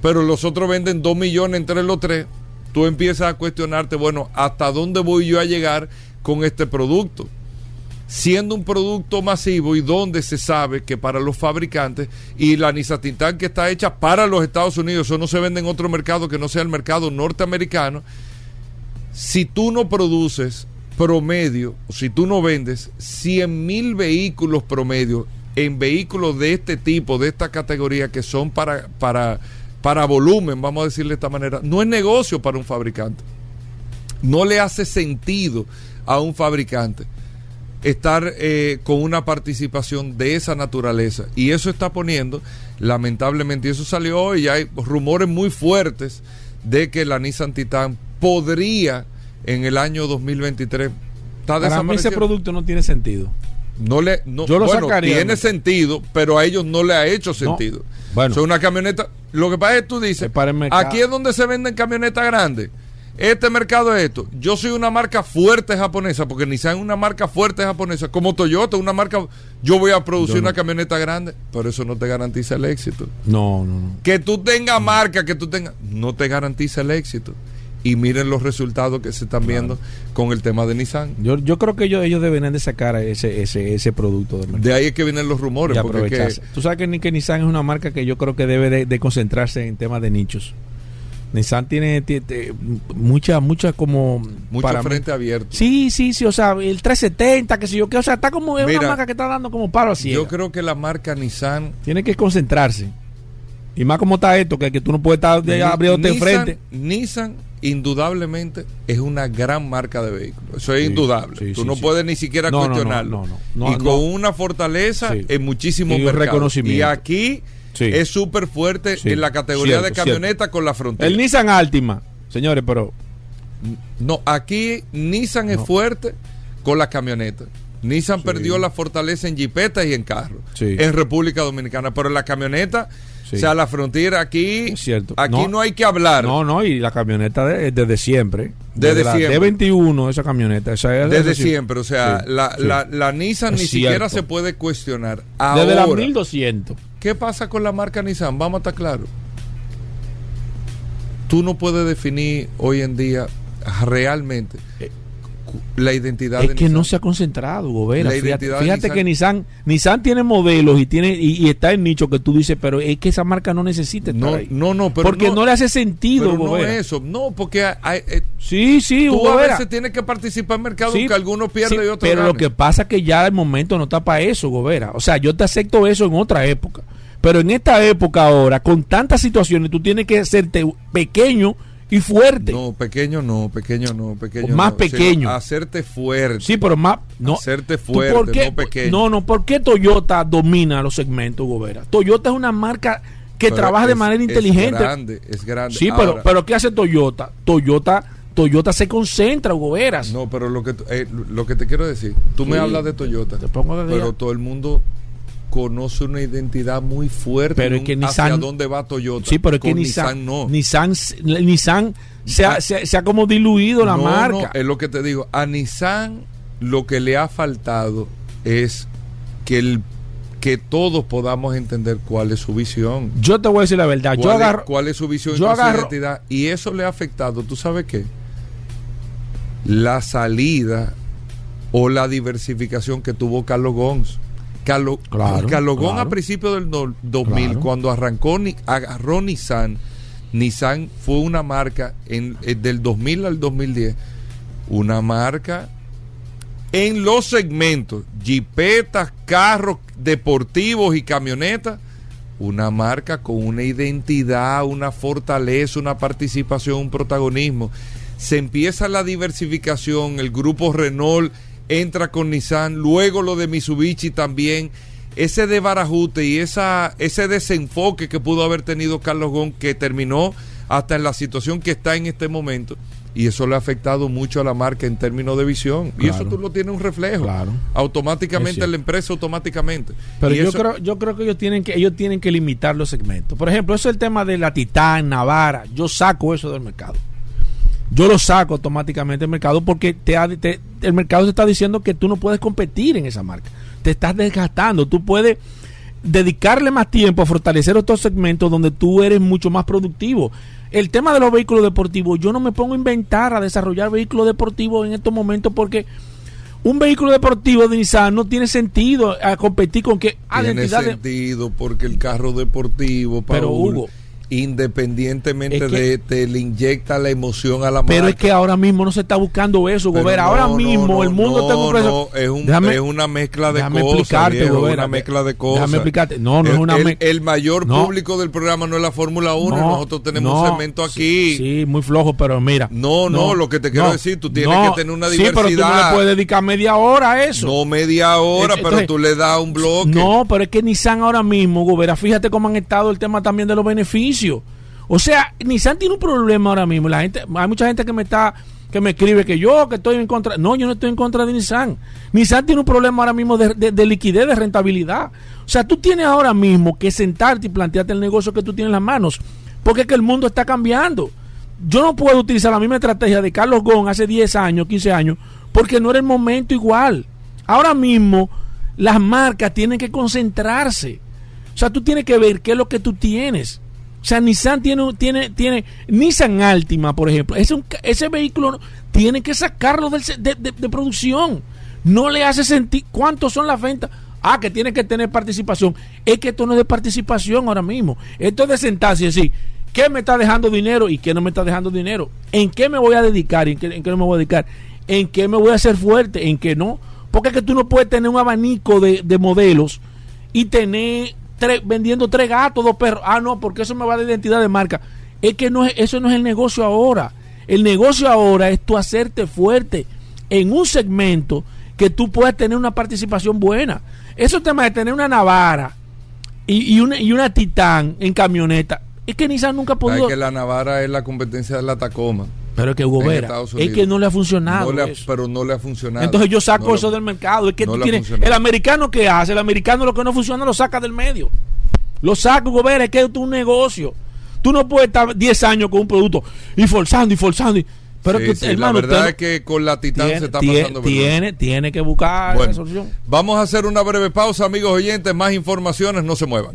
pero los otros venden 2 millones entre los tres, tú empiezas a cuestionarte, bueno, ¿hasta dónde voy yo a llegar con este producto? siendo un producto masivo y donde se sabe que para los fabricantes y la Nissan Titan que está hecha para los Estados Unidos, eso no se vende en otro mercado que no sea el mercado norteamericano, si tú no produces promedio, si tú no vendes 100 mil vehículos promedio en vehículos de este tipo, de esta categoría que son para, para, para volumen, vamos a decirle de esta manera, no es negocio para un fabricante. No le hace sentido a un fabricante estar eh, con una participación de esa naturaleza. Y eso está poniendo, lamentablemente, y eso salió hoy, y hay rumores muy fuertes de que la Nissan Titan podría en el año 2023 Para mí ese producto no tiene sentido. No le, no, Yo lo bueno, tiene sentido, pero a ellos no le ha hecho sentido. bueno. Es una camioneta. Lo que pasa es que tú dices, aquí es donde se venden camionetas grandes este mercado es esto. Yo soy una marca fuerte japonesa, porque Nissan es una marca fuerte japonesa, como Toyota, una marca. Yo voy a producir una camioneta grande, pero eso no te garantiza el éxito. No, no, no. Que tú tengas marca, que tú tengas. No te garantiza el éxito. Y miren los resultados que se están viendo con el tema de Nissan. Yo, yo creo que ellos, ellos deberían de sacar ese, ese, ese producto. De ahí es que vienen los rumores. Porque Tú sabes que, que, Nissan es una marca que yo creo que debe de, de concentrarse en temas de nichos. Nissan tiene, mucha, mucha como... Mucho frente abierto. Sí, sí, sí, o sea, el 370, que sé yo, que, o sea, está como, es una marca que está dando como paro así. Yo creo que la marca Nissan... Tiene que concentrarse. Y más como está esto, que, que tú no puedes estar abriéndote de frente. Nissan, indudablemente, es una gran marca de vehículos. Eso es indudable. tú no puedes ni siquiera cuestionarlo. y con una fortaleza en muchísimos mercados. Reconocimiento. Y aquí es súper fuerte en la categoría de camioneta con la frontera. El Nissan Altima, señores, pero. No, aquí Nissan es fuerte con la camioneta. Nissan perdió la fortaleza en jipetas y en carros en República Dominicana, pero en la camioneta, o sea, la frontera aquí, cierto. aquí no, hay que hablar. No, no, y la camioneta desde siempre. Desde, siempre. De 21 esa camioneta. desde, siempre, o sea, la, la, la, Nissan ni siquiera se puede cuestionar. desde la 1200. ¿Qué pasa con la marca Nissan? Vamos a estar claros. Tú no puedes definir hoy en día realmente la identidad es de que Nissan. no se ha concentrado, Gobera. La Fíjate, que Nissan, Nissan tiene modelos y tiene y, y está en nicho que tú dices, pero es que esa marca no necesita estar no, ahí. no, no, pero porque no, le hace sentido, pero no Gobera. es eso. No, porque hay- hay- eh, Sí, sí, tú a Gobera. veces tienes que participar en mercados Sí, que algunos pierden sí, y otros Pero lo que pasa es que ya el momento no está para eso, Gobera. O sea, yo te acepto eso en otra época. Pero en esta época ahora, con tantas situaciones, tú tienes que hacerte pequeño y fuerte. No, pequeño no, pequeño no, pequeño Más no. pequeño. hacerte fuerte. Sí, pero más. No, Hacerte ¿Tú fuerte, por qué- no pequeño. No, no, ¿por qué Toyota domina los segmentos, Gobera? Toyota es una marca que Pero trabaja de es- manera es inteligente. grande, es grande. Sí, pero, Ahora, pero ¿qué hace Toyota? Toyota, Toyota se concentra, Goberas. No, pero lo que, eh, lo que te quiero decir, tú me hablas de Toyota, te pongo de pero día. todo el mundo conoce una identidad muy fuerte Pero es que Nissan- hacia dónde va Toyota. Sí, pero es que Con Nissan, no. Nissan, Nissan se, ha, Ah. se, se ha como diluido la No, marca. no, es lo que te digo. A Nissan lo que le ha faltado es que el que todos podamos entender cuál es su visión. yo te voy a decir la verdad. Yo cuál, agarro. es, cuál es su visión y yo su identidad. Y eso le ha afectado, ¿tú sabes qué? La salida o la diversificación que tuvo Carlos Gons. Carlos, Claro, claro. a principios del no- 2000, Claro. cuando arrancó, agarró Nissan, Nissan fue una marca en, eh, del 2000 al 2010, una marca en los segmentos, jipetas, carros deportivos y camionetas, una marca con una identidad, una fortaleza, una participación, un protagonismo. Se empieza la diversificación, el grupo Renault entra con Nissan, luego lo de Mitsubishi también. Ese desbarajute y esa, ese desenfoque que pudo haber tenido Carlos Gon, que terminó hasta en la situación que está en este momento, y eso le ha afectado mucho a la marca en términos de visión. Y eso tú lo tienes un reflejo. Claro. Automáticamente la empresa, automáticamente. Pero Y yo eso- creo, yo creo que ellos tienen que ellos tienen que limitar los segmentos. Por ejemplo, eso es el tema de la Titán, Navara. Yo saco eso del mercado. Yo lo saco automáticamente del mercado porque te, el mercado te está diciendo que tú no puedes competir en esa marca. Te estás desgastando. Tú puedes dedicarle más tiempo a fortalecer otros segmentos donde tú eres mucho más productivo. El tema de los vehículos deportivos, yo no me pongo a inventar, a desarrollar vehículos deportivos en estos momentos porque un vehículo deportivo de Nissan no tiene sentido a competir con que ah, Tiene sentido porque el carro deportivo, Pero, Paul, Hugo, independientemente es que- de te le inyecta la emoción a la pero es que ahora mismo no se está buscando eso, Gobera. no, ahora mismo no, el mundo está no, es, un- Déjame- es una mezcla de déjame cosas. explicarte, viejo, Gobera, una mezcla de cosas. déjame explicarte. No, no es el, una el- el mayor público del programa no es la Fórmula 1 y No, nosotros tenemos segmento aquí. Sí, sí, muy flojo, pero mira. No, no, lo que te quiero decir, tú tienes que tener una Sí, pero tú no diversidad. le puedes dedicar media hora a eso. No media hora, Es- pero tú le das un bloque. No, pero es que Nissan ahora mismo, Gobera, fíjate cómo han estado el tema también de los beneficios. O sea, Nissan tiene un problema ahora mismo. La gente, hay mucha gente que me está que me escribe que yo que estoy en contra. No, yo no estoy en contra de Nissan. Nissan tiene un problema ahora mismo de, de- de liquidez, de rentabilidad. O sea, tú tienes ahora mismo que sentarte y plantearte el negocio que tú tienes en las manos. Porque es que el mundo está cambiando. Yo no puedo utilizar la misma estrategia de Carlos Gon hace 10 años, 15 años, porque no era el momento igual. Ahora mismo las marcas tienen que concentrarse. O sea, tú tienes que ver qué es lo que tú tienes. O sea, Nissan tiene, tiene, tiene Nissan Altima, por ejemplo. Ese, ese vehículo tiene que sacarlo del de producción. No le hace sentir cuántos son las ventas. Ah, que tiene que tener participación. Es que esto no es de participación ahora mismo. Esto es de sentarse y decir, ¿qué me está dejando dinero y qué no me está dejando dinero? ¿En qué me voy a dedicar y en qué, en qué no me voy a dedicar? ¿En qué me voy a hacer fuerte? ¿En qué no? Porque es que tú no puedes tener un abanico de, de modelos y tener tres, vendiendo tres gatos, dos perros. Ah, no, porque eso me va de identidad de marca. Es que no es, eso no es el negocio ahora. El negocio ahora es tú hacerte fuerte en un segmento que tú puedas tener una participación buena. Esos temas de tener una Navara y, y una, y una Titán en camioneta, es que Nissan nunca ha podido. que la Navara es la competencia de la Tacoma. Pero es que Hugo en Vera, es que no le ha funcionado. No le ha- eso. pero no le ha funcionado. Entonces yo saco No le- eso del mercado. Es que no funcionado. el americano que hace, el americano lo que no funciona lo saca del medio. Lo saca, Hugo Vera, es que es un negocio. Tú no puedes estar 10 años con un producto y forzando y forzando. y- pero Sí, que, sí, hermano, la verdad usted es que con la Titán tiene, se está tiene- pasando tiene, tiene que buscar Bueno, la solución. vamos a hacer una breve pausa, amigos oyentes. Más informaciones, no se muevan.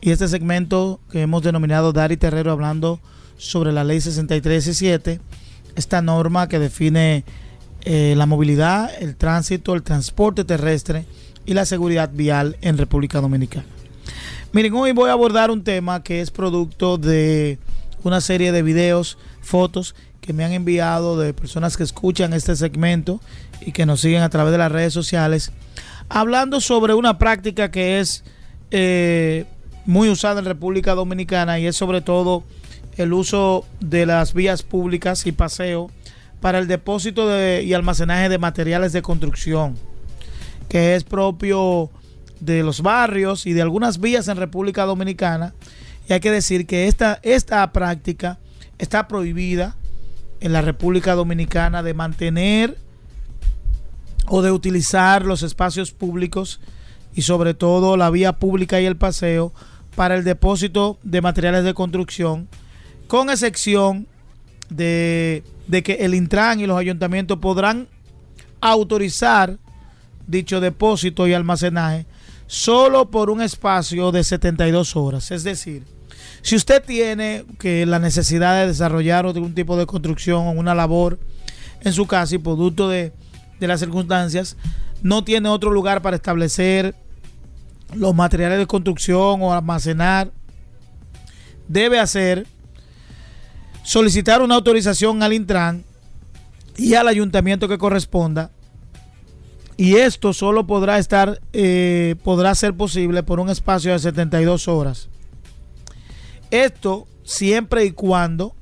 y este segmento que hemos denominado Dari Terrero hablando sobre la ley 6317, esta norma que define eh, la movilidad, el tránsito, el transporte terrestre y la seguridad vial en República Dominicana. Miren, hoy voy a abordar un tema que es producto de una serie de videos, fotos que me han enviado de personas que escuchan este segmento y que nos siguen a través de las redes sociales, hablando sobre una práctica que es eh, muy usada en República Dominicana y es sobre todo el uso de las vías públicas y paseo para el depósito de, y almacenaje de materiales de construcción, que es propio de los barrios y de algunas vías en República Dominicana. Y hay que decir que esta, esta práctica está prohibida en la República Dominicana de mantener o de utilizar los espacios públicos y sobre todo la vía pública y el paseo para el depósito de materiales de construcción, con excepción de, que el Intran y los ayuntamientos podrán autorizar dicho depósito y almacenaje solo por un espacio de 72 horas. Es decir, si usted tiene que la necesidad de desarrollar algún tipo de construcción o una labor en su casa y producto de, de las circunstancias, no tiene otro lugar para establecer los materiales de construcción o almacenar, debe hacer solicitar una autorización al Intran y al ayuntamiento que corresponda. Y esto solo podrá estar, eh, podrá ser posible por un espacio de 72 horas. Esto siempre y cuando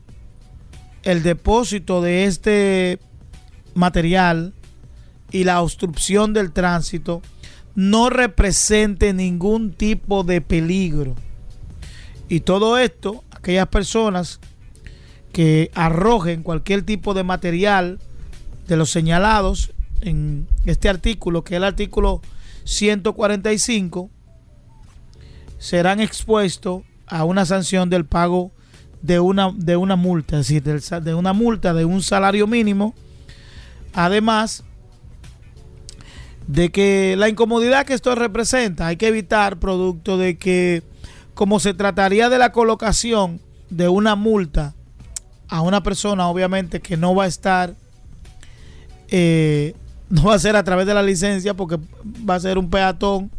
el depósito de este material y la obstrucción del tránsito no represente ningún tipo de peligro. Y todo esto, aquellas personas que arrojen cualquier tipo de material de los señalados en este artículo, que es el artículo 145, serán expuestos a una sanción del pago de una, de una multa, es decir, de una multa de un salario mínimo. Además, de que la incomodidad que esto representa hay que evitar producto de que como se trataría de la colocación de una multa a una persona obviamente que no va a estar eh, no va a ser a través de la licencia porque va a ser un peatón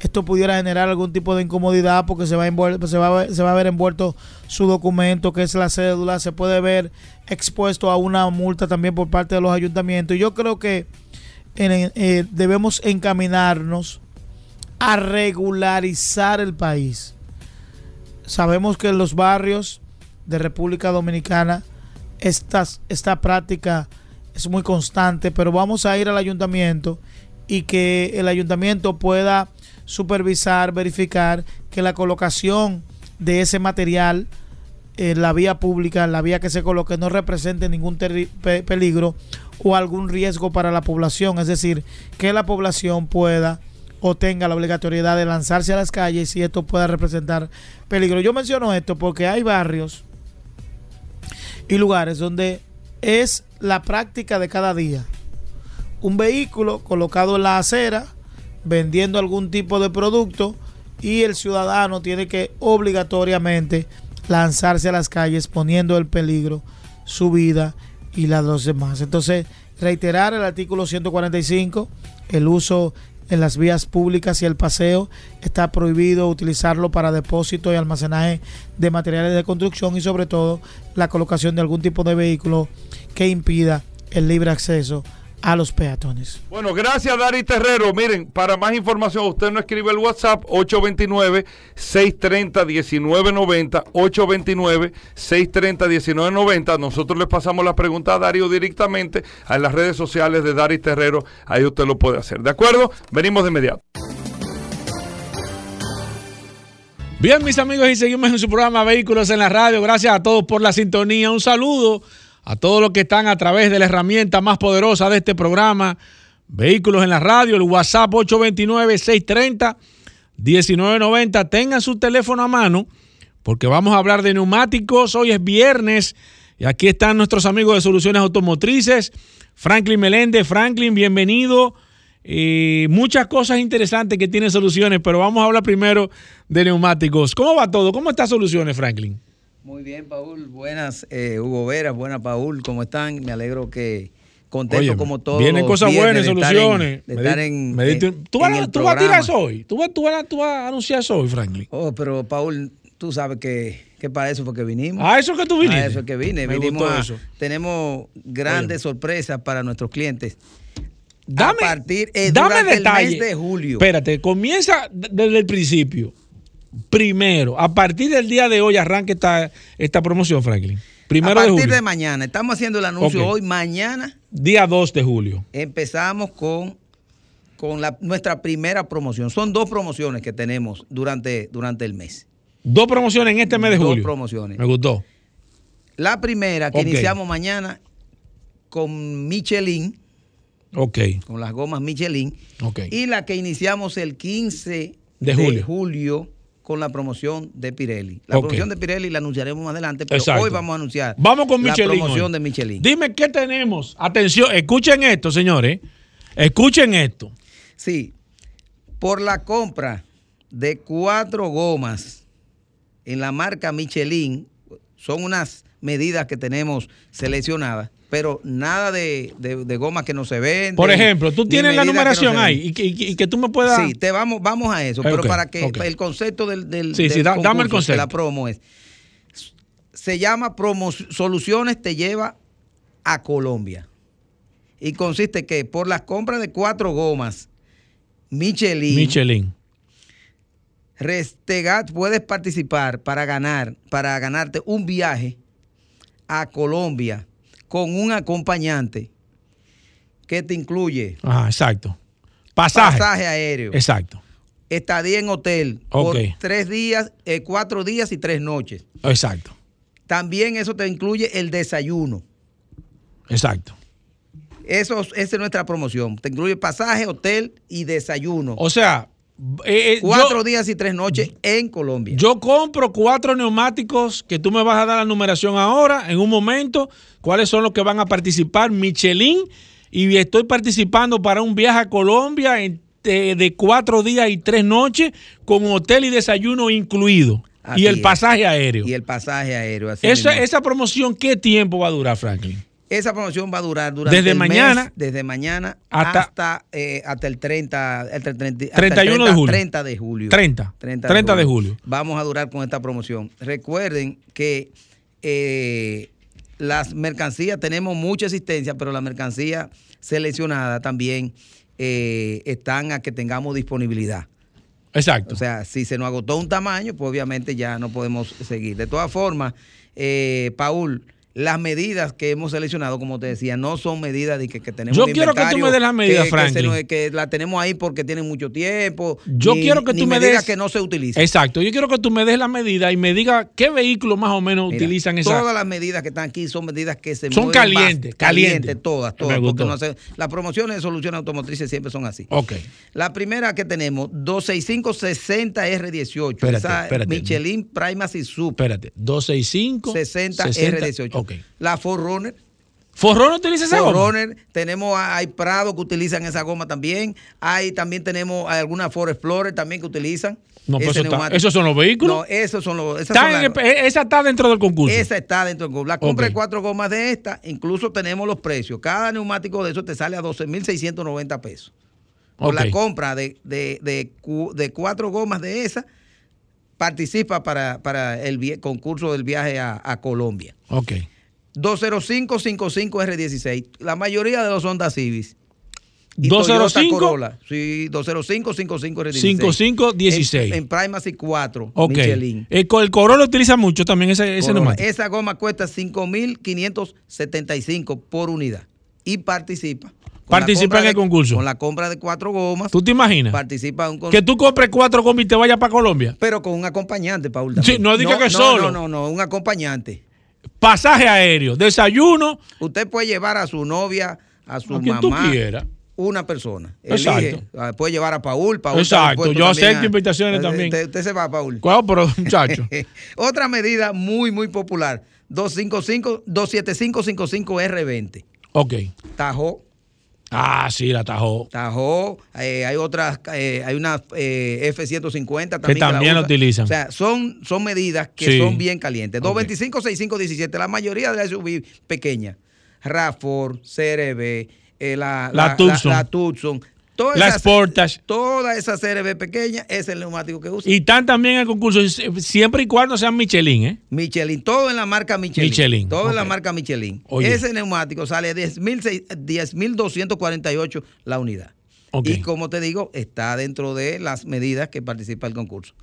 esto pudiera generar algún tipo de incomodidad porque se va, a se, va se va a ver envuelto su documento que es la cédula se puede ver expuesto a una multa también por parte de los ayuntamientos. Y yo creo que eh, debemos encaminarnos a regularizar el país. Sabemos que en los barrios de República Dominicana esta, esta práctica es muy constante, pero vamos a ir al ayuntamiento y que el ayuntamiento pueda supervisar, verificar que la colocación de ese material en la vía pública, la vía que se coloque, no represente ningún peligro o algún riesgo para la población. Es decir, que la población pueda o tenga la obligatoriedad de lanzarse a las calles y esto pueda representar peligro. Yo menciono esto porque hay barrios y lugares donde es la práctica de cada día. Un vehículo colocado en la acera vendiendo algún tipo de producto y el ciudadano tiene que obligatoriamente lanzarse a las calles poniendo en peligro su vida y la de los demás. Entonces, reiterar el artículo 145, el uso en las vías públicas y el paseo está prohibido utilizarlo para depósito y almacenaje de materiales de construcción y sobre todo la colocación de algún tipo de vehículo que impida el libre acceso a los peatones. Bueno, gracias Dari Terrero. Miren, para más información, usted no escribe el WhatsApp 829-630-1990, 829-630-1990. Nosotros le pasamos la pregunta a Darío directamente a las redes sociales de Dari Terrero. Ahí usted lo puede hacer. ¿De acuerdo? Venimos de inmediato. Bien, mis amigos, y seguimos en su programa Vehículos en la Radio. Gracias a todos por la sintonía. Un saludo a todos los que están a través de la herramienta más poderosa de este programa, Vehículos en la Radio, el WhatsApp 829-630-1990. Tengan su teléfono a mano porque vamos a hablar de neumáticos. Hoy es viernes y aquí están nuestros amigos de Soluciones Automotrices. Franklin Meléndez. Franklin, bienvenido. Eh, muchas cosas interesantes que tienen soluciones, pero vamos a hablar primero de neumáticos. ¿Cómo va todo? ¿Cómo está Soluciones, Franklin? Muy bien, Paul. Buenas, eh, Hugo Veras. Buenas, Paul. ¿Cómo están? Me alegro que contento como todos. Vienen cosas buenas, soluciones. de estar en, me diste- en- ¿Tú, vas, a- el tú vas a tirar programa. eso hoy? ¿Tú vas, tú, vas, tú vas a anunciar eso hoy, Franklin? Oh, pero Paul, tú sabes que, que para eso fue que vinimos. Ah, eso que tú viniste. A eso es que vine. Me Vinimos gustó a- eso. tenemos grandes sorpresas para nuestros clientes. Dame, a partir eh, dame detalle. el mes de julio. Espérate, comienza desde el principio. Primero, a partir del día de hoy arranque esta, esta promoción, Franklin. Primero a de partir julio. de mañana, estamos haciendo el anuncio hoy. Mañana Día 2 de julio. empezamos con, con la- nuestra primera promoción. Son dos promociones que tenemos durante, durante el mes. Dos promociones en este mes de Dos julio. promociones. Me gustó. La primera que iniciamos mañana con Michelin, Ok, con las gomas Michelin, ok. y la que iniciamos el 15 De julio. Con la promoción de Pirelli. La promoción de Pirelli la anunciaremos más adelante, pero Exacto. hoy vamos a anunciar Vamos con la Michelin. promoción hoy. de Michelin. Dime qué tenemos. Atención, escuchen esto, señores. Escuchen esto. Sí, por la compra de cuatro gomas en la marca Michelin, son unas medidas que tenemos seleccionadas, pero nada de, de, de gomas que no se ven. Por ejemplo, tú tienes la numeración ahí y que, y que- y que tú me puedas. Sí, te vamos, vamos a eso, pero para que el concepto del, del, Sí, sí, dame el concepto. la promo es, se llama promo Soluciones te lleva a Colombia. Y consiste que por las compras de cuatro gomas Michelin, Michelin. Restegat puedes participar para ganar, para ganarte un viaje a Colombia con un acompañante que te incluye Ajá, exacto. Pasaje. pasaje aéreo, Exacto. estadía en hotel Ok. por tres días, eh, cuatro días y tres noches. Exacto. También eso te incluye el desayuno. Exacto. Eso, esa es nuestra promoción. Te incluye pasaje, hotel y desayuno. O sea, eh, eh, cuatro yo, días y tres noches en Colombia. yo compro cuatro neumáticos que tú me vas a dar la numeración ahora, en un momento, cuáles son los que van a participar, Michelin, y estoy participando para un viaje a Colombia en- de, de cuatro días y tres noches, con hotel y desayuno incluido, Así y el es. pasaje aéreo. y el pasaje aéreo. así Esa, esa promoción, ¿qué tiempo va a durar, Franklin? Esa promoción va a durar durante Desde el mañana mes, desde mañana hasta- hasta, eh, hasta el 30, hasta el 30 hasta el 31 de julio. 30 de julio. 30. 30 de julio. Vamos a durar con esta promoción. Recuerden que eh, las mercancías, tenemos mucha existencia, pero las mercancías seleccionadas también eh, están a que tengamos disponibilidad. Exacto. O sea, si se nos agotó un tamaño, pues obviamente ya no podemos seguir. De todas formas, Paul, las medidas que hemos seleccionado, como te decía, no son medidas de que, que tenemos Yo de quiero que tú me des las medidas, que- que, se Franklin. que la tenemos ahí porque tienen mucho tiempo. Yo ni- quiero que tú me des- que no se utilizan. Exacto. Yo quiero que tú me des la medida y me diga qué vehículos más o menos Mira, utilizan esa. Todas las medidas que están aquí son medidas que se Son calientes, calientes. todas, todas. porque no hace- las promociones de soluciones automotrices siempre son así. Ok. La primera que tenemos, 265-60R18. Espérate, espérate. Michelin Primacy Super. Espérate. 265. 60R18. Ok. La Forerunner. ¿Forrón utiliza esa goma? Forerunner. Tenemos, a- hay Prado que utilizan esa goma también. Hay también tenemos alguna Ford Explorer también que utilizan. No, pero eso está-. ¿esos son los vehículos? No, esos son los. Esas Está son las- esa está dentro del concurso. esa está dentro del concurso. La compra de cuatro gomas de esta, incluso tenemos los precios. Cada neumático de esos te sale a 12.690 pesos. Por la compra de, de, de cu- de cuatro gomas de esa, participa para, para el concurso del viaje a, a Colombia. Ok. 205-55R16. La mayoría de los Honda Civics. Y Toyota 205 Corolla. Sí, 205-55R16. 5516. En, en Primacy 4. Ok. Michelin. El, co- el Corolla utiliza mucho también ese, ese neumático. Esa goma cuesta 5.575 por unidad. Y participa. Participa en el de- concurso. Con la compra de cuatro gomas. ¿Tú te imaginas? Participa en un con- Que tú compres cuatro gomas y te vayas para Colombia. Pero con un acompañante, Paul. Sí, también. no diga que solo. No, no, no, un acompañante. Pasaje aéreo, desayuno, Usted puede llevar a su novia, a su a quien tú mamá. quieras. Una persona. Exacto. Elige. Ah, Puede llevar a Paul. Paul Exacto, yo acepto a- invitaciones Eh, también. Usted, usted se va, Paul. <laughs> ¿Cuál, pero muchacho? <laughs> Otra medida muy, muy popular. 255, 275-55R20. ok. Tajo, Ah, sí, la tajó. Tajo, eh, hay otras, eh, hay una eh, F-150 también. Que también la utilizan. O sea, son, son medidas que Sí. son bien calientes. Ok. 225, 65, 17. La mayoría de las SUV pequeñas. RAFOR, CRB, la, La Tucson. La, Tucson. Todas La esas- Sportage. Toda esa CRB pequeña es el neumático que usa. Y están también en el concurso, si- siempre y cuando sean Michelin, ¿eh? Michelin, todo en la marca Michelin. Michelin, Todo en la marca Michelin. Oye. Ese neumático sale a 10,000 10.248 la unidad. Y como te digo, está dentro de las medidas que participa el concurso.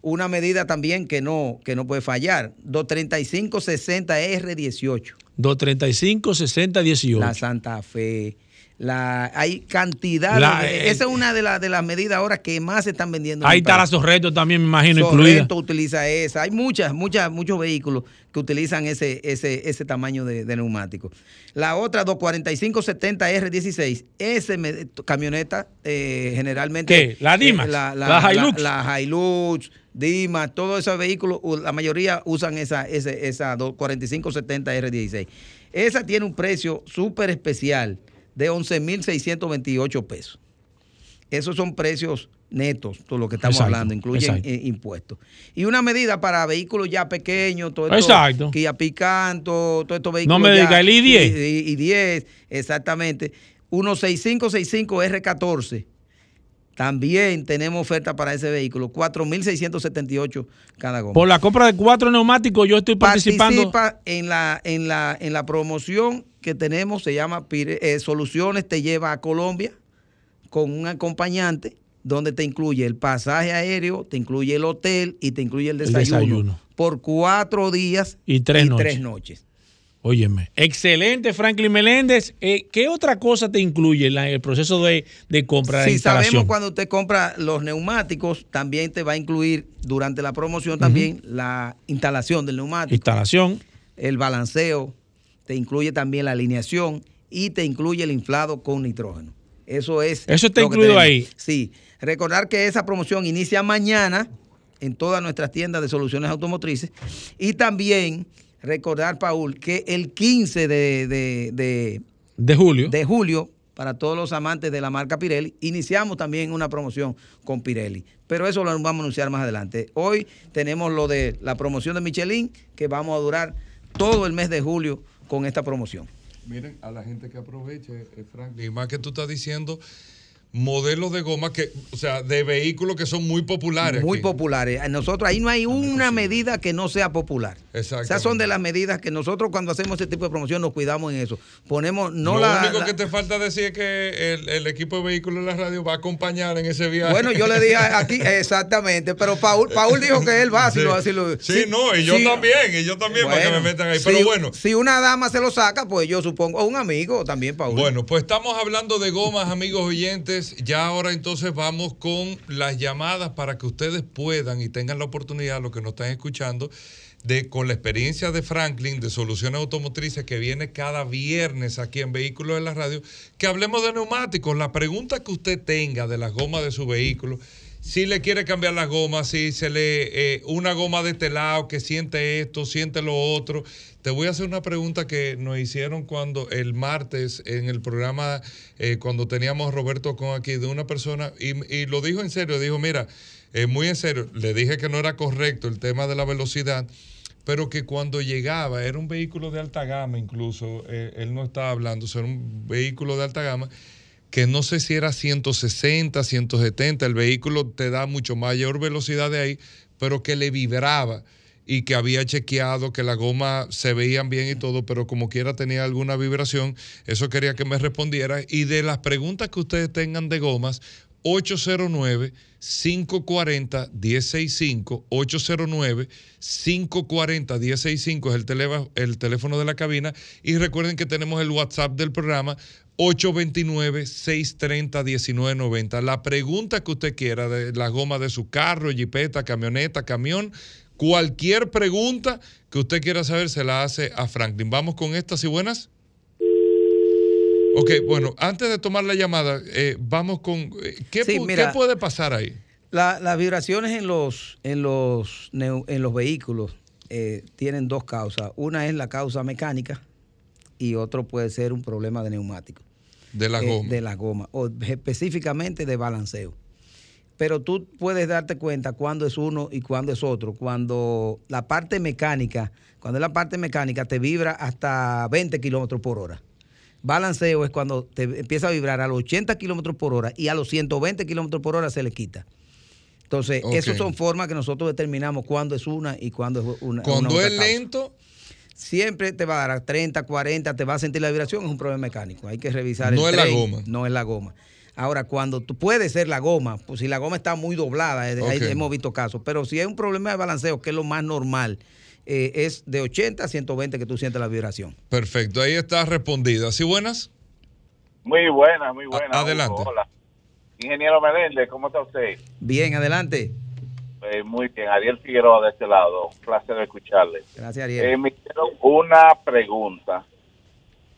Una medida también que no, que no puede fallar, 235-60R18. 235, 60, 18. La Santa Fe. La, hay cantidad. La- de- eh, esa es una de, las de las medidas ahora que más se están vendiendo. en Ahí está la. Sorreto también, me imagino, incluida. Sorrento utiliza esa. Hay muchas, muchas, muchos vehículos que utilizan ese, ese, ese tamaño de, de neumático. La otra 245-70R16, ese me- camioneta eh, generalmente. ¿Qué? ¿La Dimax? la, ¿La Hilux? La, la Hilux, Dimax, todos esos vehículos, la mayoría usan esa, ese, esa 245-70R16. Esa tiene un precio súper especial de 11.628 pesos. Esos son precios netos, todo lo que estamos Exacto, hablando, incluyen exacto. eh, impuestos. Y una medida para vehículos ya pequeños, todo esto, Exacto. Kia Picanto, todos estos vehículos. me ya- diga, el I-10. Y, y 10, exactamente. 16565R14. También tenemos oferta para ese vehículo, 4.678 cada goma. Por la compra de cuatro neumáticos, yo estoy participando. Participa en la, en la, en la promoción que tenemos, se llama eh, Soluciones Te Lleva a Colombia, con un acompañante, donde te incluye el pasaje aéreo, te incluye el hotel y te incluye el El desayuno, por cuatro días Y tres noches. tres noches. Óyeme. Excelente, Franklin Meléndez. Eh, ¿Qué otra cosa te incluye en el proceso de, de compra de Si instalación? sabemos cuando usted compra los neumáticos, también te va a incluir durante la promoción también la instalación del neumático. Instalación. el balanceo, te incluye también la alineación y te incluye el inflado con nitrógeno. Eso es. Eso está incluido ahí. Sí. Recordar que esa promoción inicia mañana en todas nuestras tiendas de soluciones automotrices. Y también recordar, Paul, que el 15 de, de- de- De julio. de julio, para todos los amantes de la marca Pirelli, iniciamos también una promoción con Pirelli. Pero eso lo vamos a anunciar más adelante. Hoy tenemos lo de la promoción de Michelin, que vamos a durar todo el mes de julio con esta promoción. Miren, a la gente que aproveche, eh, Franklin, y más que tú estás diciendo modelos de goma que, o sea, de vehículos que son muy populares. Muy aquí. populares. Nosotros ahí no hay una medida que no sea popular. Exactamente. Esas son de las medidas que nosotros cuando hacemos este tipo de promoción nos cuidamos en eso. Ponemos no Lo la, único la- que te falta decir es que el, el equipo de vehículos de la radio va a acompañar en ese viaje. Bueno, yo le dije aquí <laughs> exactamente, pero Paul, Paul dijo que él va, si Sí. lo, si lo- Sí, no, y yo sí. también, y yo también, para que me metan ahí. si- Pero bueno. Si una dama se lo saca, pues yo supongo, o un amigo también, Paul. Bueno, pues estamos hablando de gomas, amigos oyentes. Ya ahora entonces vamos con las llamadas para que ustedes puedan y tengan la oportunidad, los que nos están escuchando, de con la experiencia de Franklin de Soluciones Automotrices que viene cada viernes aquí en Vehículos de la Radio, que hablemos de neumáticos. La pregunta que usted tenga de las gomas de su vehículo, si le quiere cambiar las gomas, si se le eh, una goma de este lado que siente esto, siente lo otro. Te voy a hacer una pregunta que nos hicieron cuando el martes en el programa, eh, cuando teníamos Roberto con aquí, de una persona, y, y lo dijo en serio, dijo, mira, eh, muy en serio, le dije que no era correcto el tema de la velocidad, pero que cuando llegaba, era un vehículo de alta gama incluso, él no estaba hablando, era un vehículo de alta gama, que no sé si era 160, 170, el vehículo te da mucho mayor velocidad de ahí, pero que le vibraba y que había chequeado que la goma se veían bien y todo, pero como quiera tenía alguna vibración. Eso quería que me respondiera. Y de las preguntas que ustedes tengan de gomas, 809-540-165, 809-540-165 es el, teléfono, el teléfono de la cabina y recuerden que tenemos el WhatsApp del programa 829-630-1990. La pregunta que usted quiera de la goma de su carro, jipeta, camioneta, camión, cualquier pregunta que usted quiera saber se la hace a Franklin. Vamos con estas y buenas. Ok, bueno, antes de tomar la llamada, eh, vamos con... eh, ¿qué, Sí, pu- mira. qué puede pasar ahí? La- las vibraciones en los, en los, en los vehículos eh, tienen dos causas. Una es la causa mecánica y otro puede ser un problema de neumático. De la eh, goma. De la goma, o específicamente de balanceo. Pero tú puedes darte cuenta cuándo es uno y cuándo es otro. Cuando la parte mecánica, cuando es la parte mecánica te vibra hasta 20 kilómetros por hora. Balanceo es cuando te empieza a vibrar a los 80 kilómetros por hora y a los 120 kilómetros por hora se le quita. Entonces, esas son formas que nosotros determinamos cuándo es una y cuándo es una. Cuando una es causa. lento, Siempre te va a dar a 30, 40, te va a sentir la vibración, es un problema mecánico. Hay que revisar No el es la goma. No es la goma. Ahora, cuando tú puede ser la goma, pues si la goma está muy doblada, eh, hemos visto casos. Pero si hay un problema de balanceo, que es lo más normal, eh, es de 80 a 120 que tú sientes la vibración. perfecto, ahí está respondida. ¿Sí buenas? Muy buena, muy buena. A- adelante. Hugo, hola. Ingeniero Meléndez, ¿cómo está usted? Bien, adelante. Eh, muy bien, Ariel Figueroa de este lado. Un placer escucharle. Gracias, Ariel. Eh, me hicieron una pregunta.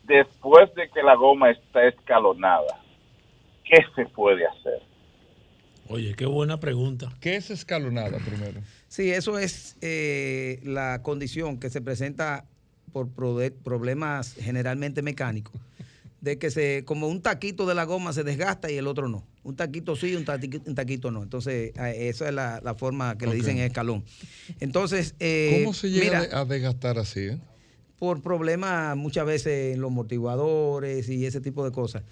Después de que la goma está escalonada, ¿qué se puede hacer? Oye, qué buena pregunta. ¿Qué es escalonada primero? Sí, eso es eh, la condición que se presenta por problemas generalmente mecánicos. De que se, como un taquito de la goma se desgasta y el otro no. Un taquito sí, un taquito, un taquito no. Entonces, esa es la, la forma que le dicen escalón. Entonces, eh, ¿Cómo se llega mira, a de- a desgastar así? eh? por problemas muchas veces en los amortiguadores y ese tipo de cosas.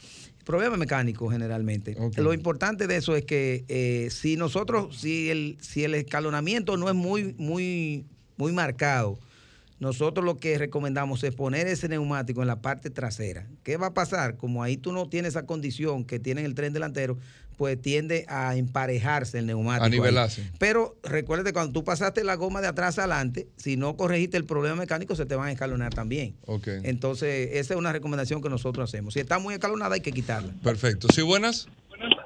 Problemas mecánicos generalmente. Lo importante de eso es que eh, si nosotros, si el, si el escalonamiento no es muy, muy, muy marcado, nosotros lo que recomendamos es poner ese neumático en la parte trasera. ¿Qué va a pasar? Como ahí tú no tienes esa condición que tiene el tren delantero, pues tiende a emparejarse el neumático. A ahí. nivelarse. Pero recuérdate, cuando tú pasaste la goma de atrás adelante, si no corregiste el problema mecánico, se te van a escalonar también. Ok. Entonces, esa es una recomendación que nosotros hacemos. Si está muy escalonada, hay que quitarla. Perfecto. ¿Sí buenas?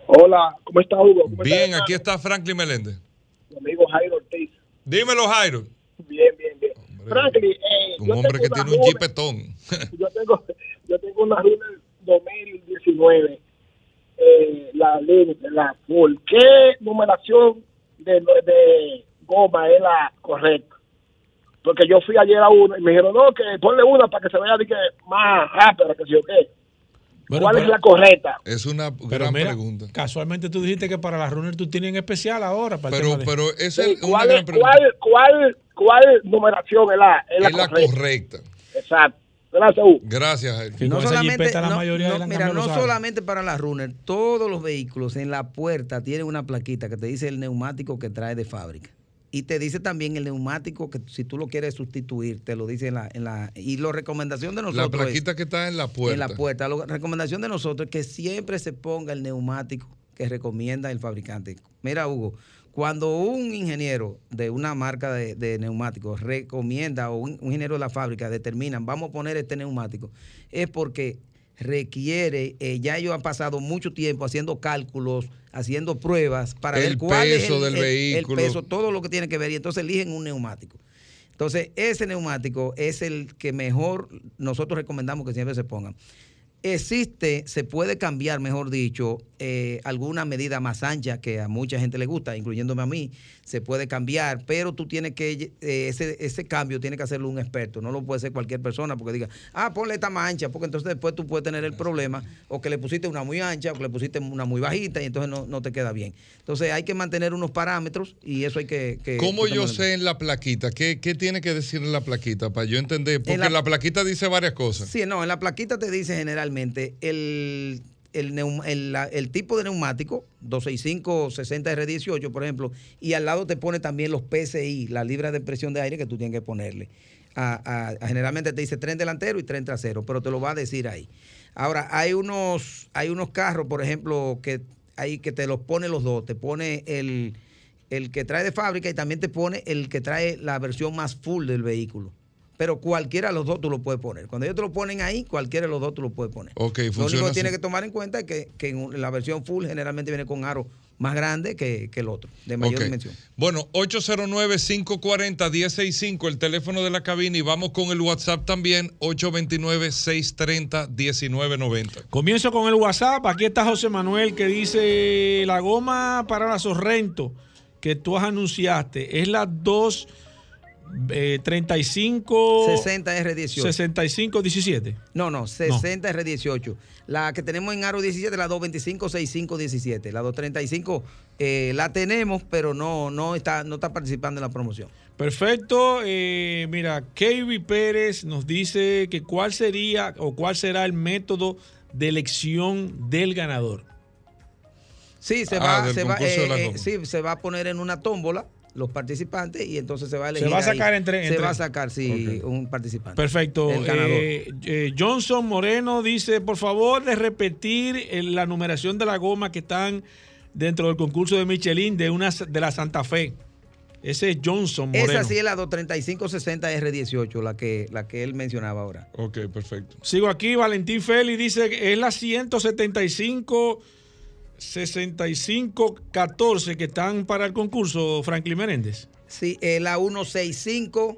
Hola, ¿cómo está Hugo? ¿Cómo Bien, está, aquí está Franklin Meléndez. Mi amigo Jairo Ortiz. Dímelo, Jairo. Bien, bien. Franklin, eh, Un hombre que una tiene un jipetón. <laughs> Yo tengo, yo tengo una Runner 2019. Eh, la línea, la full. ¿Qué numeración de, de goma es la correcta? Porque yo fui ayer a uno y me dijeron, no, que ponle una para que se vea de que más rápida, que si o qué. Bueno, ¿Cuál pero- es la correcta? Es una gran mira, pregunta. casualmente tú dijiste que para la runner tú tienes en especial ahora. Para el Pero, tema de- pero esa Sí, es una ¿Cuál, gran es, pregunta. cuál, cuál, cuál numeración es la, es la Es la correcta? correcta. Exacto. Gracias. Gracias, mayoría le han mira, no solamente para la runner, todos los vehículos en la puerta tienen una plaquita que te dice el neumático que trae de fábrica. Y te dice también el neumático que si tú lo quieres sustituir, te lo dice en la... En la y la recomendación de nosotros La es- plaquita que está en la puerta. en la puerta. La recomendación de nosotros es que siempre se ponga el neumático que recomienda el fabricante. Mira, Hugo, cuando un ingeniero de una marca de, de neumáticos recomienda o un, un ingeniero de la fábrica determinan, vamos a poner este neumático, es porque requiere, eh, ya ellos han pasado mucho tiempo haciendo cálculos, haciendo pruebas para El ver cuál es peso el, del el- vehículo. el peso, todo lo que tiene que ver, y entonces eligen un neumático. Entonces, ese neumático es el que mejor nosotros recomendamos que siempre se pongan. Existe, se puede cambiar, mejor dicho, eh, alguna medida más ancha que a mucha gente le gusta, incluyéndome a mí, se puede cambiar, pero tú tienes que, eh, ese, ese cambio tiene que hacerlo un experto, no lo puede hacer cualquier persona porque diga, ah, ponle esta más ancha, porque entonces después tú puedes tener el problema, o que le pusiste una muy ancha, o que le pusiste una muy bajita, y entonces no, no te queda bien. Entonces hay que mantener unos parámetros y eso hay que... que ¿Cómo que yo en sé en la plaquita? ¿Qué, qué tiene que decir en la plaquita para yo entender? Porque la- la, plaquita dice varias cosas. Sí, no, en la plaquita te dice generalmente el, el, tipo de neumático, 265 60R18, por ejemplo, y al lado te pone también los PSI, las libras de presión de aire que tú tienes que ponerle. Generalmente te dice tren delantero y tren trasero, pero te lo va a decir ahí. Ahora, hay unos, hay unos carros, por ejemplo, que hay que te los pone los dos. Te pone el, el que trae de fábrica y también te pone el que trae la versión más full del vehículo. Pero cualquiera de los dos tú lo puedes poner. Cuando ellos te lo ponen ahí, cualquiera de los dos tú lo puedes poner. Ok, Lo único que tienes que tomar en cuenta es que, que en la versión full generalmente viene con aro más grande que, que el otro, de mayor dimensión. Bueno, 809-540-1065, el teléfono de la cabina y vamos con el WhatsApp también, 829-630-1990. Comienzo con el WhatsApp. Aquí está José Manuel que dice la goma para la Sorrento que tú has anunciaste es la 2 eh, 35 60R18. 65 17. No, no, 60R18. La que tenemos en Aro 17, la 225-6517. La 235 eh, la tenemos, pero no, no, está, no está participando en la promoción. Perfecto. eh, mira, Kevin Pérez nos dice que cuál sería o cuál será el método de elección del ganador. Sí, se Ah, va, se va, eh, eh, sí, se va a poner en una tómbola los participantes y entonces se va a elegir. va a ahí. sacar entre- Se entre- va a sacar, sí, un participante. Perfecto. El ganador. Eh, eh, Johnson Moreno dice, por favor, de repetir eh, la numeración de la goma que están dentro del concurso de Michelin de una de la Santa Fe. Ese es Johnson Moreno. Esa sí es la 235-60R18, la que, la que él mencionaba ahora. Ok, perfecto. Sigo aquí, Valentín Félix dice que es la 175 65 14 que están para el concurso, Franklin Menéndez. Sí, eh, la 165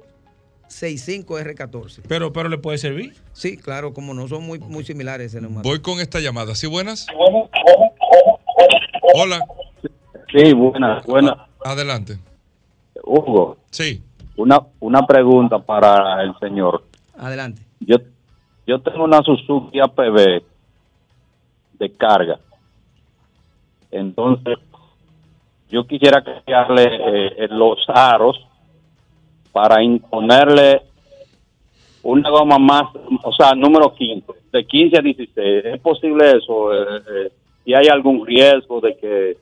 65R14. Pero, pero le puede servir. Sí, claro, como no son muy, muy similares. Voy con esta llamada. ¿Sí, buenas? Hola. Sí, buenas, buenas. Adelante. Hugo, Sí. una, una pregunta para el señor. Adelante. Yo, yo tengo una Suzuki APB de carga. Entonces, yo quisiera cambiarle eh, los aros para imponerle una goma más, o sea, número 15, de 15 a 16. ¿Es posible eso? Eh, eh, ¿Y hay algún riesgo de que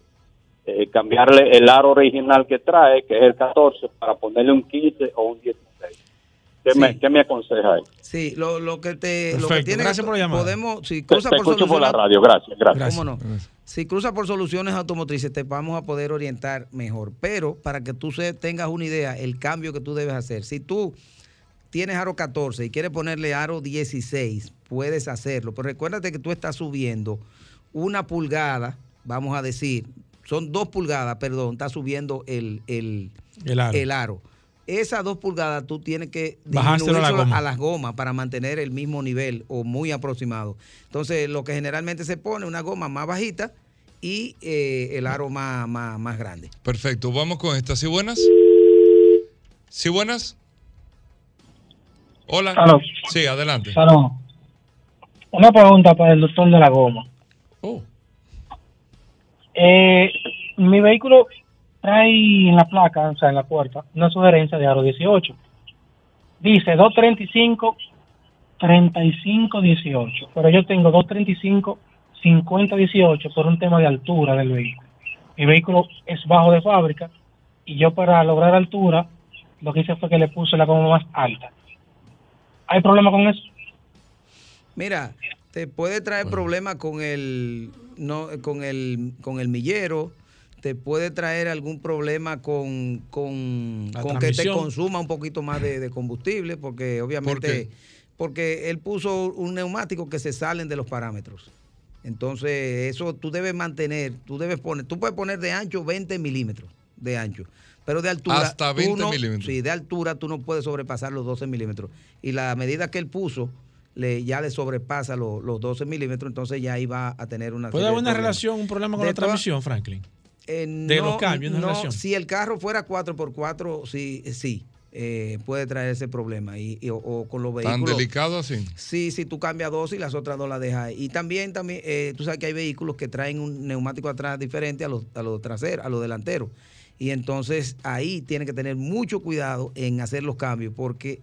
eh, cambiarle el aro original que trae, que es el 14, para ponerle un 15 o un 16? ¿Qué, me, qué me aconseja ahí? Sí, lo, lo que te. lo que Perfecto, tiene gracias que- por la llamada. Podemos, si Te, cruza te por escucho por la radio, gracias, gracias. ¿Cómo no? Si cruza por soluciones automotrices, te vamos a poder orientar mejor. Pero para que tú se- tengas una idea, el cambio que tú debes hacer. Si tú tienes aro 14 y quieres ponerle aro 16, puedes hacerlo. Pero recuérdate que tú estás subiendo una pulgada, vamos a decir, son dos pulgadas, perdón, está subiendo el, el, El aro. el aro. Esas dos pulgadas tú tienes que Bajárselo a la las gomas para mantener el mismo nivel o muy aproximado. Entonces, lo que generalmente se pone una goma más bajita y eh, el aro más, más, más grande. Perfecto. Vamos con esta. ¿Sí, buenas? ¿Sí, buenas? Hola. Aló. Sí, adelante. Salón. Una pregunta para el doctor de la goma. Oh. Eh, mi vehículo trae en la placa, o sea, en la puerta, una sugerencia de aro 18. Dice 235, 35, 18. Pero yo tengo 235, 50, 18 por un tema de altura del vehículo. Mi vehículo es bajo de fábrica y yo para lograr altura lo que hice fue que le puse la goma más alta. ¿Hay problema con eso? Mira, te puede traer problemas con el, no, con el, con el millero, te puede traer algún problema con, con, que te consuma un poquito más de, de combustible, porque obviamente, porque él puso un neumático que se salen de los parámetros. Entonces, eso tú debes mantener, tú debes poner, tú puedes poner de ancho 20 milímetros de ancho, pero de altura. Hasta tú 20 no- milímetros. Sí, de altura tú no puedes sobrepasar los 12 milímetros. Y la medida que él puso le, ya le sobrepasa lo- los 12 milímetros, entonces ya va a tener una. ¿Puede haber una problemas. relación, un problema con De la transmisión, Franklin? Eh, de no, los cambios, una no, relación. Si el carro fuera 4x4, sí, sí eh, puede traer ese problema. Y, y- o, o con los ¿Tan vehículos. delicado así? Sí, si tú cambias dos y las otras dos las dejas ahí. Y también, también eh, tú sabes que hay vehículos que traen un neumático atrás diferente a los, a los traseros, a los delanteros. Y entonces ahí tiene que tener mucho cuidado en hacer los cambios porque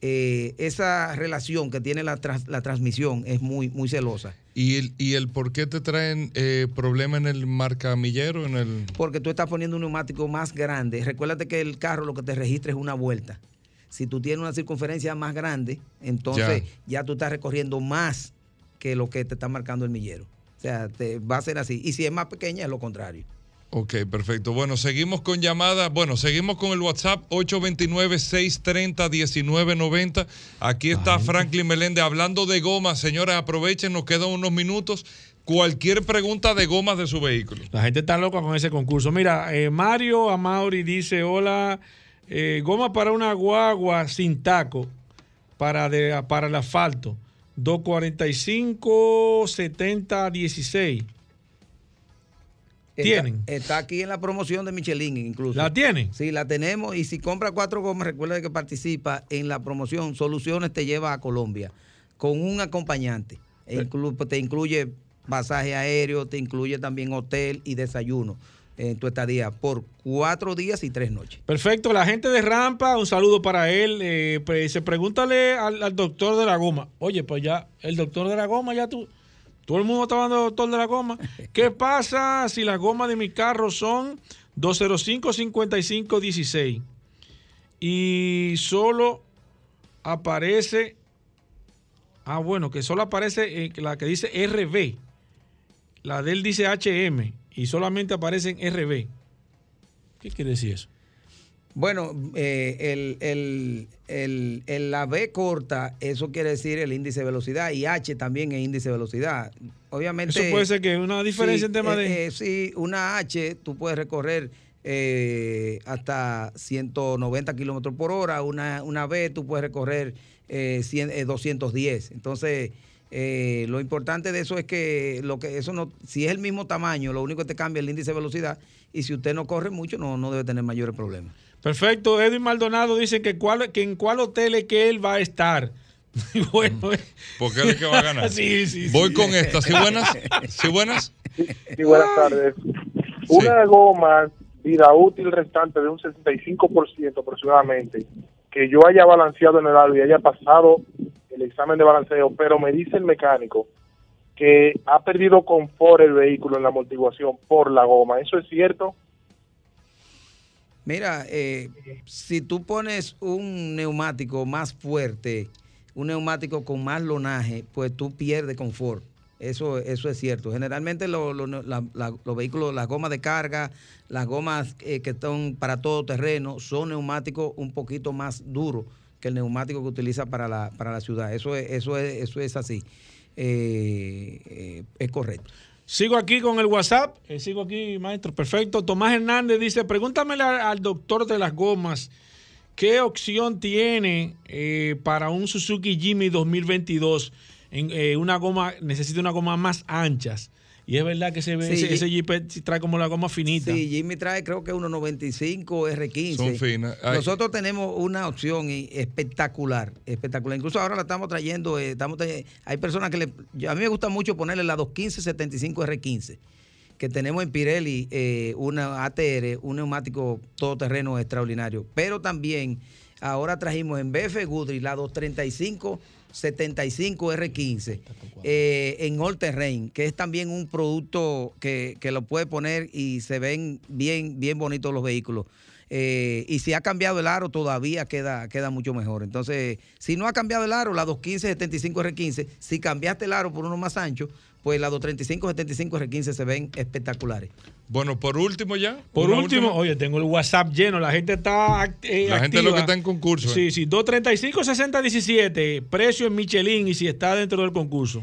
eh, esa relación que tiene la, trans- la transmisión es muy, muy celosa. ¿Y el, ¿Y el por qué te traen eh, problema en el marcamillero? En el... Porque tú estás poniendo un neumático más grande. Recuérdate que el carro lo que te registra es una vuelta. Si tú tienes una circunferencia más grande, entonces ya, tú estás recorriendo más que lo que te está marcando el millero. O sea, te, va a ser así. Y si es más pequeña, es lo contrario. Ok, perfecto. Bueno, seguimos con llamada. Bueno, seguimos con el WhatsApp 829-630-1990. Aquí está Franklin Meléndez hablando de gomas. Señores, aprovechen, nos quedan unos minutos. Cualquier pregunta de gomas de su vehículo. La gente está loca con ese concurso. Mira, eh, Mario Amauri dice: Hola, eh, goma para una guagua sin taco para, de, para el asfalto. 245 70 16 ¿Tienen? Está, aquí en la promoción de Michelin incluso. ¿La tienen? Sí, la tenemos. Y si compra cuatro gomas, recuerda que participa en la promoción Soluciones te lleva a Colombia con un acompañante. E te incluye pasaje aéreo, te incluye también hotel y desayuno en tu estadía por cuatro días y tres noches. Perfecto, la gente de Rampa, un saludo para él. Eh, pues, se pregúntale al, al, doctor de la goma. Oye, pues ya, el doctor de la goma, ya tú, todo el mundo está hablando doctor de la goma. <laughs> ¿Qué pasa si las gomas de mi carro son 205-55-16 y solo aparece, ah bueno, que solo aparece eh, la que dice RB, la de él dice HM y solamente aparece en RB? ¿Qué quiere decir eso? Bueno, eh, el, la B corta, eso quiere decir el índice de velocidad y H también es índice de velocidad. Obviamente. Eso puede ser que una diferencia en tema eh, de. Eh, sí, una H tú puedes recorrer hasta 190 kilómetros por hora, una, una B tú puedes recorrer 210. Entonces. lo importante de eso es que lo que eso no, si es el mismo tamaño, lo único que te cambia es el índice de velocidad y si usted no corre mucho no, no debe tener mayores problemas. Perfecto. Edwin Maldonado dice que, cuál, que en cuál hotel es que él va a estar. <laughs> bueno, eh. porque él es que va a ganar. <laughs> sí, sí, Voy con esta. ¿Sí buenas? ¿Sí buenas? Sí, buenas tardes. Una goma vida útil restante de un 65% aproximadamente, que yo haya balanceado en el aro y haya pasado el examen de balanceo, pero me dice el mecánico que ha perdido confort el vehículo en la amortiguación por la goma. ¿Eso es cierto? Mira, eh, si tú pones un neumático más fuerte, un neumático con más lonaje, pues tú pierdes confort. Eso, eso es cierto. Generalmente los vehículos, las gomas de carga, las gomas eh, que están para todo terreno, son neumáticos un poquito más duros que el neumático que utiliza para la, para la ciudad. Eso es, eso es, eso es así. Eh, es correcto. Sigo aquí con el WhatsApp. Eh, sigo aquí, maestro. Perfecto. Tomás Hernández dice: Pregúntamele al, doctor de las gomas. ¿Qué opción tiene eh, para un Suzuki Jimmy 2022? En, eh, una goma, necesita una goma más anchas. Y es verdad que ese, ese, Jeep trae como la goma finita. Sí, Jimmy trae creo que 1.95 R15. Son finas. Nosotros tenemos una opción espectacular, espectacular. Incluso ahora la estamos trayendo, eh, estamos hay personas que le, a mí me gusta mucho ponerle la 215-75 R15 que tenemos en Pirelli eh, una ATR, un neumático todoterreno extraordinario. Pero también ahora trajimos en BF Goodrich la 235 75 R15 eh, en All Terrain, que es también un producto que, lo puede poner y se ven bien, bien bonitos los vehículos. Eh, y si ha cambiado el aro, todavía queda, queda mucho mejor. Entonces, si no ha cambiado el aro, la 215-75 R15, si cambiaste el aro por uno más ancho, pues la 235-75 R15 se ven espectaculares. Bueno, por último ya. Por último, oye, tengo el WhatsApp lleno, la gente está eh, La gente lo que está en concurso. Sí, sí, 235-60-17, precio en Michelin y si está dentro del concurso.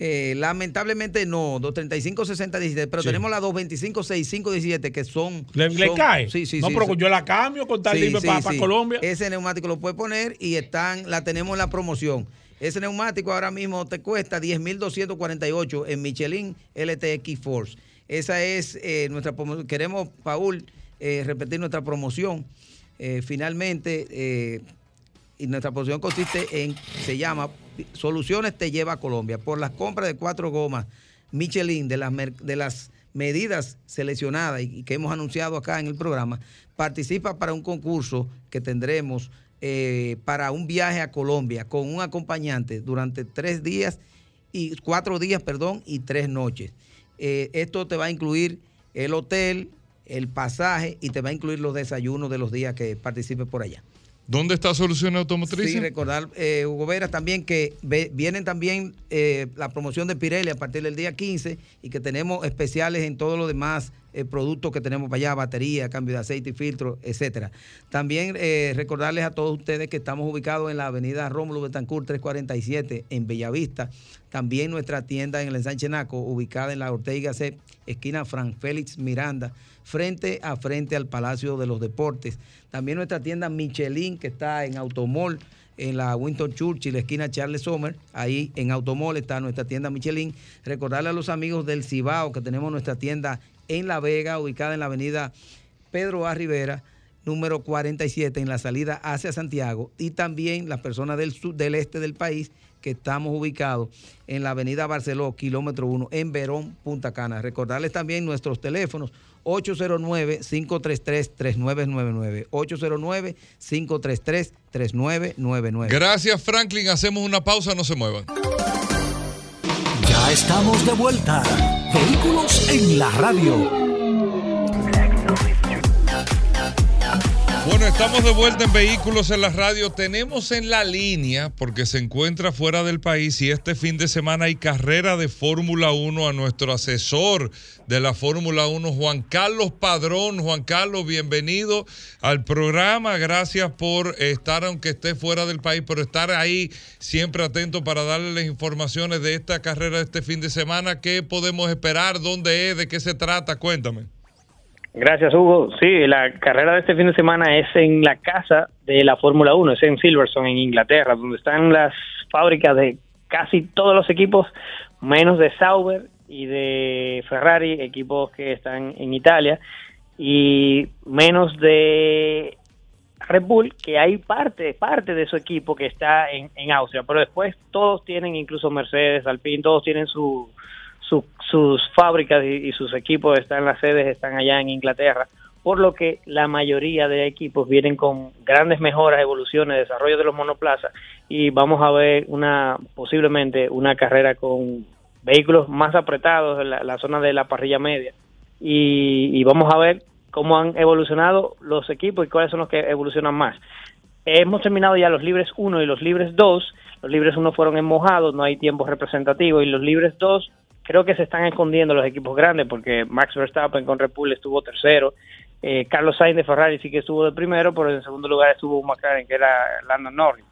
Eh, lamentablemente no, 235-60-17, pero tenemos la 225-65-17 que son... ¿Le, cae? Sí, sí, no, pero yo la cambio con tal sí, para, Colombia. Ese neumático lo puede poner y están, la tenemos en la promoción. Ese neumático ahora mismo te cuesta 10.248 en Michelin LTX Force. Esa es eh, nuestra promoción. Queremos, Paul, eh, repetir nuestra promoción. Eh, finalmente, y nuestra promoción consiste en, se llama Soluciones te lleva a Colombia. Por las compras de cuatro gomas Michelin de las, de las medidas seleccionadas y que hemos anunciado acá en el programa, participa para un concurso que tendremos para un viaje a Colombia con un acompañante durante tres días y cuatro días, perdón, y tres noches. Eh, esto te va a incluir el hotel, el pasaje y te va a incluir los desayunos de los días que participes por allá. ¿Dónde está Soluciones Automotrices? Sí, recordar, eh, Hugo Vera, también que vienen también eh, la promoción de Pirelli a partir del día 15 y que tenemos especiales en todos los demás eh, productos que tenemos para allá, batería, cambio de aceite y filtro, etcétera. También eh, recordarles a todos ustedes que estamos ubicados en la avenida Rómulo Betancourt 347 en Bellavista. También nuestra tienda en el ensanche Naco, ubicada en la Ortega C, esquina Fran Félix Miranda, frente a frente al Palacio de los Deportes. También nuestra tienda Michelin, que está en Automol, en la Winston Churchill, esquina Charles Sommer. Ahí en Automol está nuestra tienda Michelin. Recordarle a los amigos del Cibao que tenemos nuestra tienda en La Vega, ubicada en la avenida Pedro A. Rivera, número 47, en la salida hacia Santiago. Y también las personas del, sur, del este del país que estamos ubicados en la avenida Barceló, kilómetro 1, en Verón, Punta Cana. Recordarles también nuestros teléfonos 809-533-3999. 809-533-3999. Gracias, Franklin. Hacemos una pausa, no se muevan. Ya estamos de vuelta. Vehículos en la radio. Bueno, estamos de vuelta en Vehículos en la Radio. Tenemos en la línea, porque se encuentra fuera del país y este fin de semana hay carrera de Fórmula 1 a nuestro asesor de la Fórmula 1, Juan Carlos Padrón. Juan Carlos, bienvenido al programa. Gracias por estar, aunque esté fuera del país, pero estar ahí siempre atento para darle las informaciones de esta carrera de este fin de semana. ¿Qué podemos esperar? ¿Dónde es? ¿De qué se trata? Cuéntame. Gracias, Hugo. Sí, la carrera de este fin de semana es en la casa de la Fórmula 1, es en Silverstone, en Inglaterra, donde están las fábricas de casi todos los equipos, menos de Sauber y de Ferrari, equipos que están en Italia, y menos de Red Bull, que hay parte, parte de su equipo que está en, en Austria, pero después todos tienen, incluso Mercedes, Alpine, todos tienen su, su- sus fábricas y, sus equipos están, las sedes están allá en Inglaterra, por lo que la mayoría de equipos vienen con grandes mejoras, evoluciones, desarrollo de los monoplazas y vamos a ver una posiblemente una carrera con vehículos más apretados en la, la zona de la parrilla media y, y vamos a ver cómo han evolucionado los equipos y cuáles son los que evolucionan más. Hemos terminado ya los libres 1 y los libres 2. Los libres 1 fueron en mojado, no hay tiempo representativo. Y los libres 2 creo que se están escondiendo los equipos grandes porque Max Verstappen con Red Bull estuvo tercero. Eh, Carlos Sainz de Ferrari sí que estuvo de primero, pero en segundo lugar estuvo un McLaren que era Landon Norris.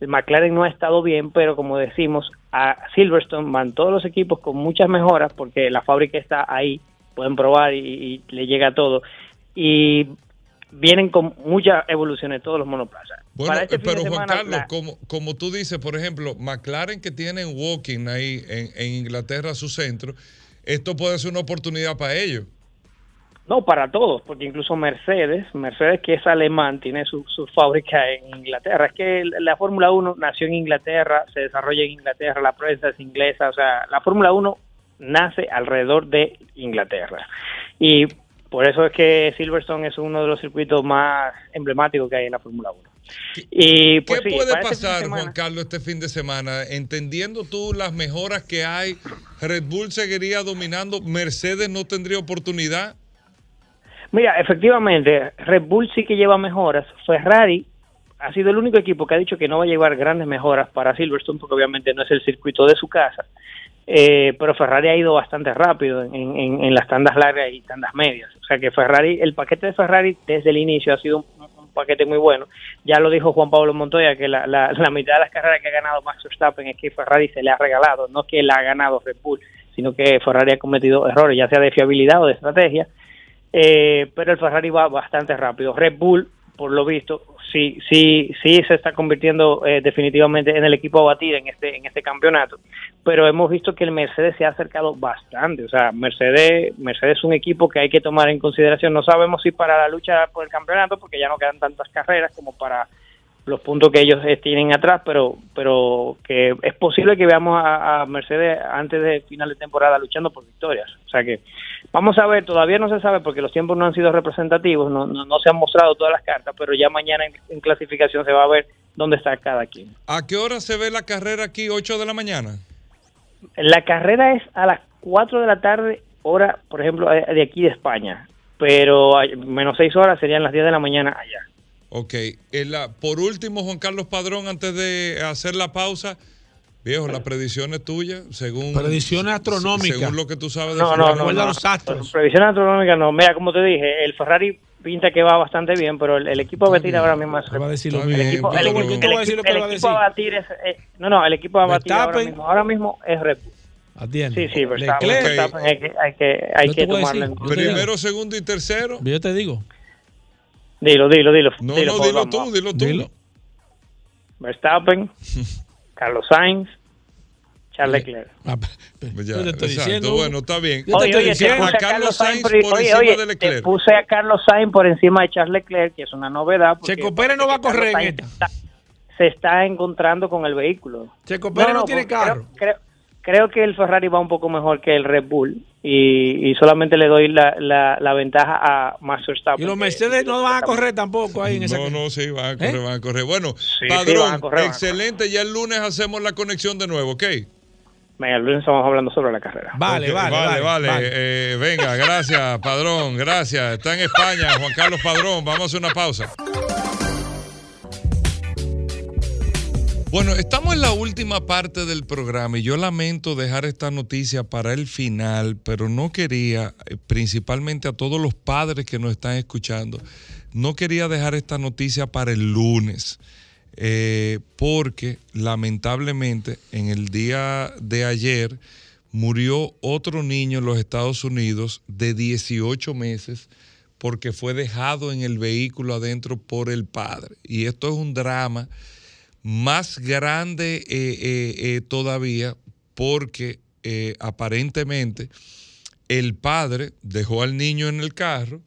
El McLaren no ha estado bien, pero como decimos, a Silverstone van todos los equipos con muchas mejoras porque la fábrica está ahí, pueden probar y, y le llega todo. Y vienen con muchas evoluciones todos los monoplazas. Bueno, este pero Juan semana, Carlos, la- como, como tú dices, por ejemplo, McLaren que tiene en Walking ahí en, en Inglaterra su centro, esto puede ser una oportunidad para ellos. No, para todos, porque incluso Mercedes, Mercedes que es alemán, tiene su, su fábrica en Inglaterra. Es que la Fórmula 1 nació en Inglaterra, se desarrolla en Inglaterra, la prensa es inglesa, o sea, la Fórmula 1 nace alrededor de Inglaterra. Y por eso es que Silverstone es uno de los circuitos más emblemáticos que hay en la Fórmula 1. Y pues ¿Qué sí, puede este pasar, semana- Juan Carlos, este fin de semana? Entendiendo tú las mejoras que hay, Red Bull seguiría dominando, Mercedes no tendría oportunidad. Mira, efectivamente, Red Bull sí que lleva mejoras. Ferrari ha sido el único equipo que ha dicho que no va a llevar grandes mejoras para Silverstone, porque obviamente no es el circuito de su casa. Eh, pero Ferrari ha ido bastante rápido en, en- en las tandas largas y tandas medias. O sea que Ferrari, el paquete de Ferrari desde el inicio ha sido un, paquete muy bueno. Ya lo dijo Juan Pablo Montoya, que la, la- la mitad de las carreras que ha ganado Max Verstappen es que Ferrari se le ha regalado, no que la ha ganado Red Bull, sino que Ferrari ha cometido errores, ya sea de fiabilidad o de estrategia. Eh, pero el Ferrari va bastante rápido. Red Bull, por lo visto, sí, sí, sí se está convirtiendo eh, definitivamente en el equipo a batir en este, en este campeonato. Pero hemos visto que el Mercedes se ha acercado bastante. O sea, Mercedes, Mercedes es un equipo que hay que tomar en consideración. No sabemos si para la lucha por el campeonato, porque ya no quedan tantas carreras como para los puntos que ellos eh, tienen atrás, pero pero que es posible que veamos a, a Mercedes antes de final de temporada luchando por victorias. O sea que vamos a ver, todavía no se sabe porque los tiempos no han sido representativos, no, no, no se han mostrado todas las cartas, pero ya mañana en, en clasificación se va a ver dónde está cada quien. ¿A qué hora se ve la carrera aquí? ¿8 de la mañana? La carrera es a las 4 de la tarde, hora, por ejemplo, eh, de aquí de España. Pero menos 6 horas serían las 10 de la mañana allá. Ok. La- por último, Juan Carlos Padrón, antes de hacer la pausa, viejo, la predicción es tuya, según... Predicciones astronómicas. Según lo que tú sabes de No, Fórmula no, no. uno. no. Previsión astronómica no. Mira, como te dije, el Ferrari pinta que va bastante bien, pero el, el equipo a batir ahora mismo es... Va a decir lo el mismo. equipo, a batir es... eh, no, no, el equipo a batir ahora mismo, ahora mismo es Red Bull. Atiende. Sí, sí, Verstappen. Verstappen hay que, hay que, hay que tomarlo en digo. Primero, segundo y tercero. Yo te digo. Dilo, dilo, dilo. No, dilo, no, dilo tú, dilo tú. Verstappen, <laughs> Carlos Sainz, Charles Leclerc. Pues ya, Yo te estoy diciendo. Bueno, está bien. Oye, oye, te puse a Carlos Sainz por, por oye, encima oye, de te Leclerc. puse a Carlos Sainz por encima de Charles Leclerc, que es una novedad. porque Checo Pérez no va a correr en esta. se está encontrando con el vehículo. Checo Pérez no, tiene porque carro. Creo, creo, creo que el Ferrari va un poco mejor que el Red Bull y, y solamente le doy la, la, la ventaja a Max Verstappen. Y los Mercedes no van a correr tampoco ahí en esa No, no, sí, van a correr, ¿Eh? van a correr. Bueno, sí, Padrón, correr, excelente. Ya el lunes hacemos la conexión de nuevo, ¿ok? Venga, el lunes estamos hablando sobre la carrera. Vale, vale, vale, vale. vale. Eh, venga, gracias, Padrón, gracias. Está en España, Juan Carlos Padrón. Vamos a hacer una pausa. Bueno, estamos en la última parte del programa y yo lamento dejar esta noticia para el final, pero no quería, eh, principalmente a todos los padres que nos están escuchando, no quería dejar esta noticia para el lunes, eh, porque lamentablemente en el día de ayer murió otro niño en los Estados Unidos de 18 meses porque fue dejado en el vehículo adentro por el padre. Y esto es un drama más grande eh, eh, eh, todavía porque aparentemente el padre dejó al niño en el carro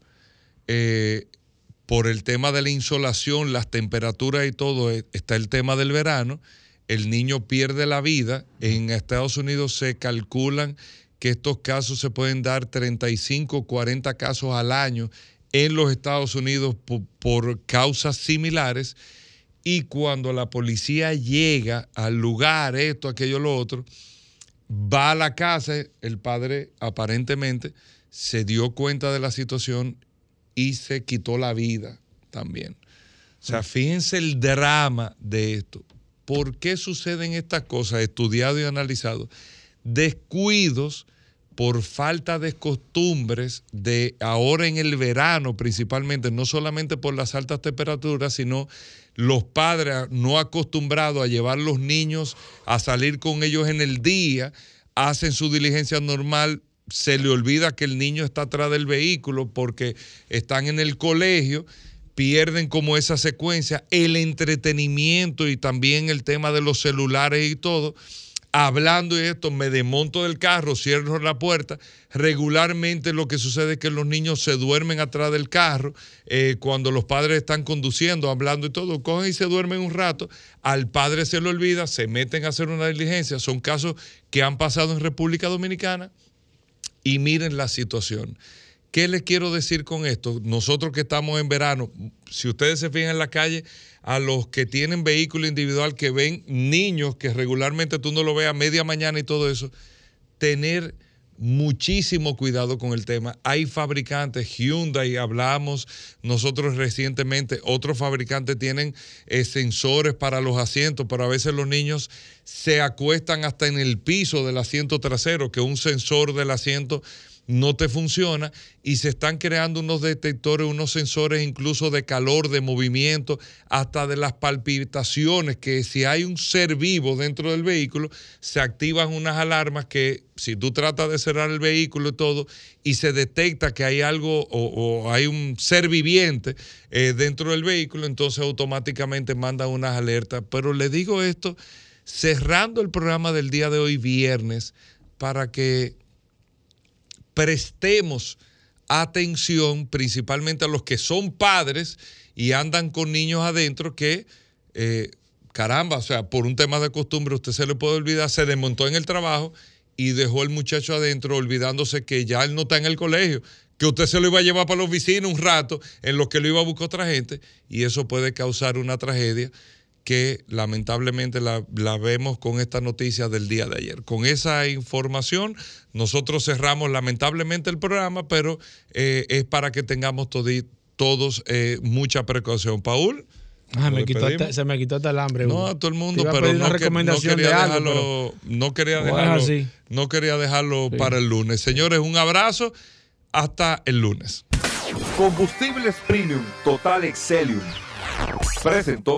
por el tema de la insolación, las temperaturas y todo, está el tema del verano, el niño pierde la vida. En Estados Unidos se calculan que estos casos se pueden dar 35, 40 casos al año en los Estados Unidos po- por causas similares y cuando la policía llega al lugar, esto, aquello, lo otro, va a la casa, el padre aparentemente se dio cuenta de la situación y se quitó la vida también. O sea, fíjense el drama de esto. ¿Por qué suceden estas cosas? Estudiado y analizado. Descuidos por falta de costumbres de ahora en el verano principalmente, no solamente por las altas temperaturas, sino los padres no acostumbrados a llevar los niños a salir con ellos en el día, hacen su diligencia normal, se le olvida que el niño está atrás del vehículo porque están en el colegio, pierden como esa secuencia, el entretenimiento y también el tema de los celulares y todo hablando de esto, me desmonto del carro, cierro la puerta. Regularmente lo que sucede es que los niños se duermen atrás del carro eh, cuando los padres están conduciendo, hablando y todo, cogen y se duermen un rato. Al padre se le olvida, se meten a hacer una diligencia. Son casos que han pasado en República Dominicana y miren la situación. ¿Qué les quiero decir con esto? Nosotros que estamos en verano, si ustedes se fijan en la calle, a los que tienen vehículo individual, que ven niños que regularmente tú no lo ves a media mañana y todo eso, tener muchísimo cuidado con el tema. Hay fabricantes, Hyundai, hablamos nosotros recientemente, otros fabricantes tienen eh, sensores para los asientos, pero a veces los niños se acuestan hasta en el piso del asiento trasero, que un sensor del asiento no te funciona y se están creando unos detectores, unos sensores incluso de calor, de movimiento, hasta de las palpitaciones, que si hay un ser vivo dentro del vehículo, se activan unas alarmas que si tú tratas de cerrar el vehículo y todo, y se detecta que hay algo o, hay un ser viviente eh, dentro del vehículo, entonces automáticamente mandan unas alertas. Pero le digo esto cerrando el programa del día de hoy, viernes, para que prestemos atención principalmente a los que son padres y andan con niños adentro que, eh, caramba, o sea, por un tema de costumbre usted se le puede olvidar, se desmontó en el trabajo y dejó el muchacho adentro olvidándose que ya él no está en el colegio, que usted se lo iba a llevar para la oficina un rato en lo que lo iba a buscar otra gente y eso puede causar una tragedia que lamentablemente la, la vemos con esta noticia del día de ayer. Con esa información, nosotros cerramos lamentablemente el programa, pero eh, es para que tengamos todi- todos eh, mucha precaución. Paul. Ah, me nos quitó despedimos. hasta- se me quitó hasta el hambre. No, a todo el mundo, pero no, que- quería de algo, dejarlo, no quería Lo dejarlo, no quería dejarlo para el lunes. Señores, un abrazo, hasta el lunes. Combustibles Premium Total Excelium. Presentó.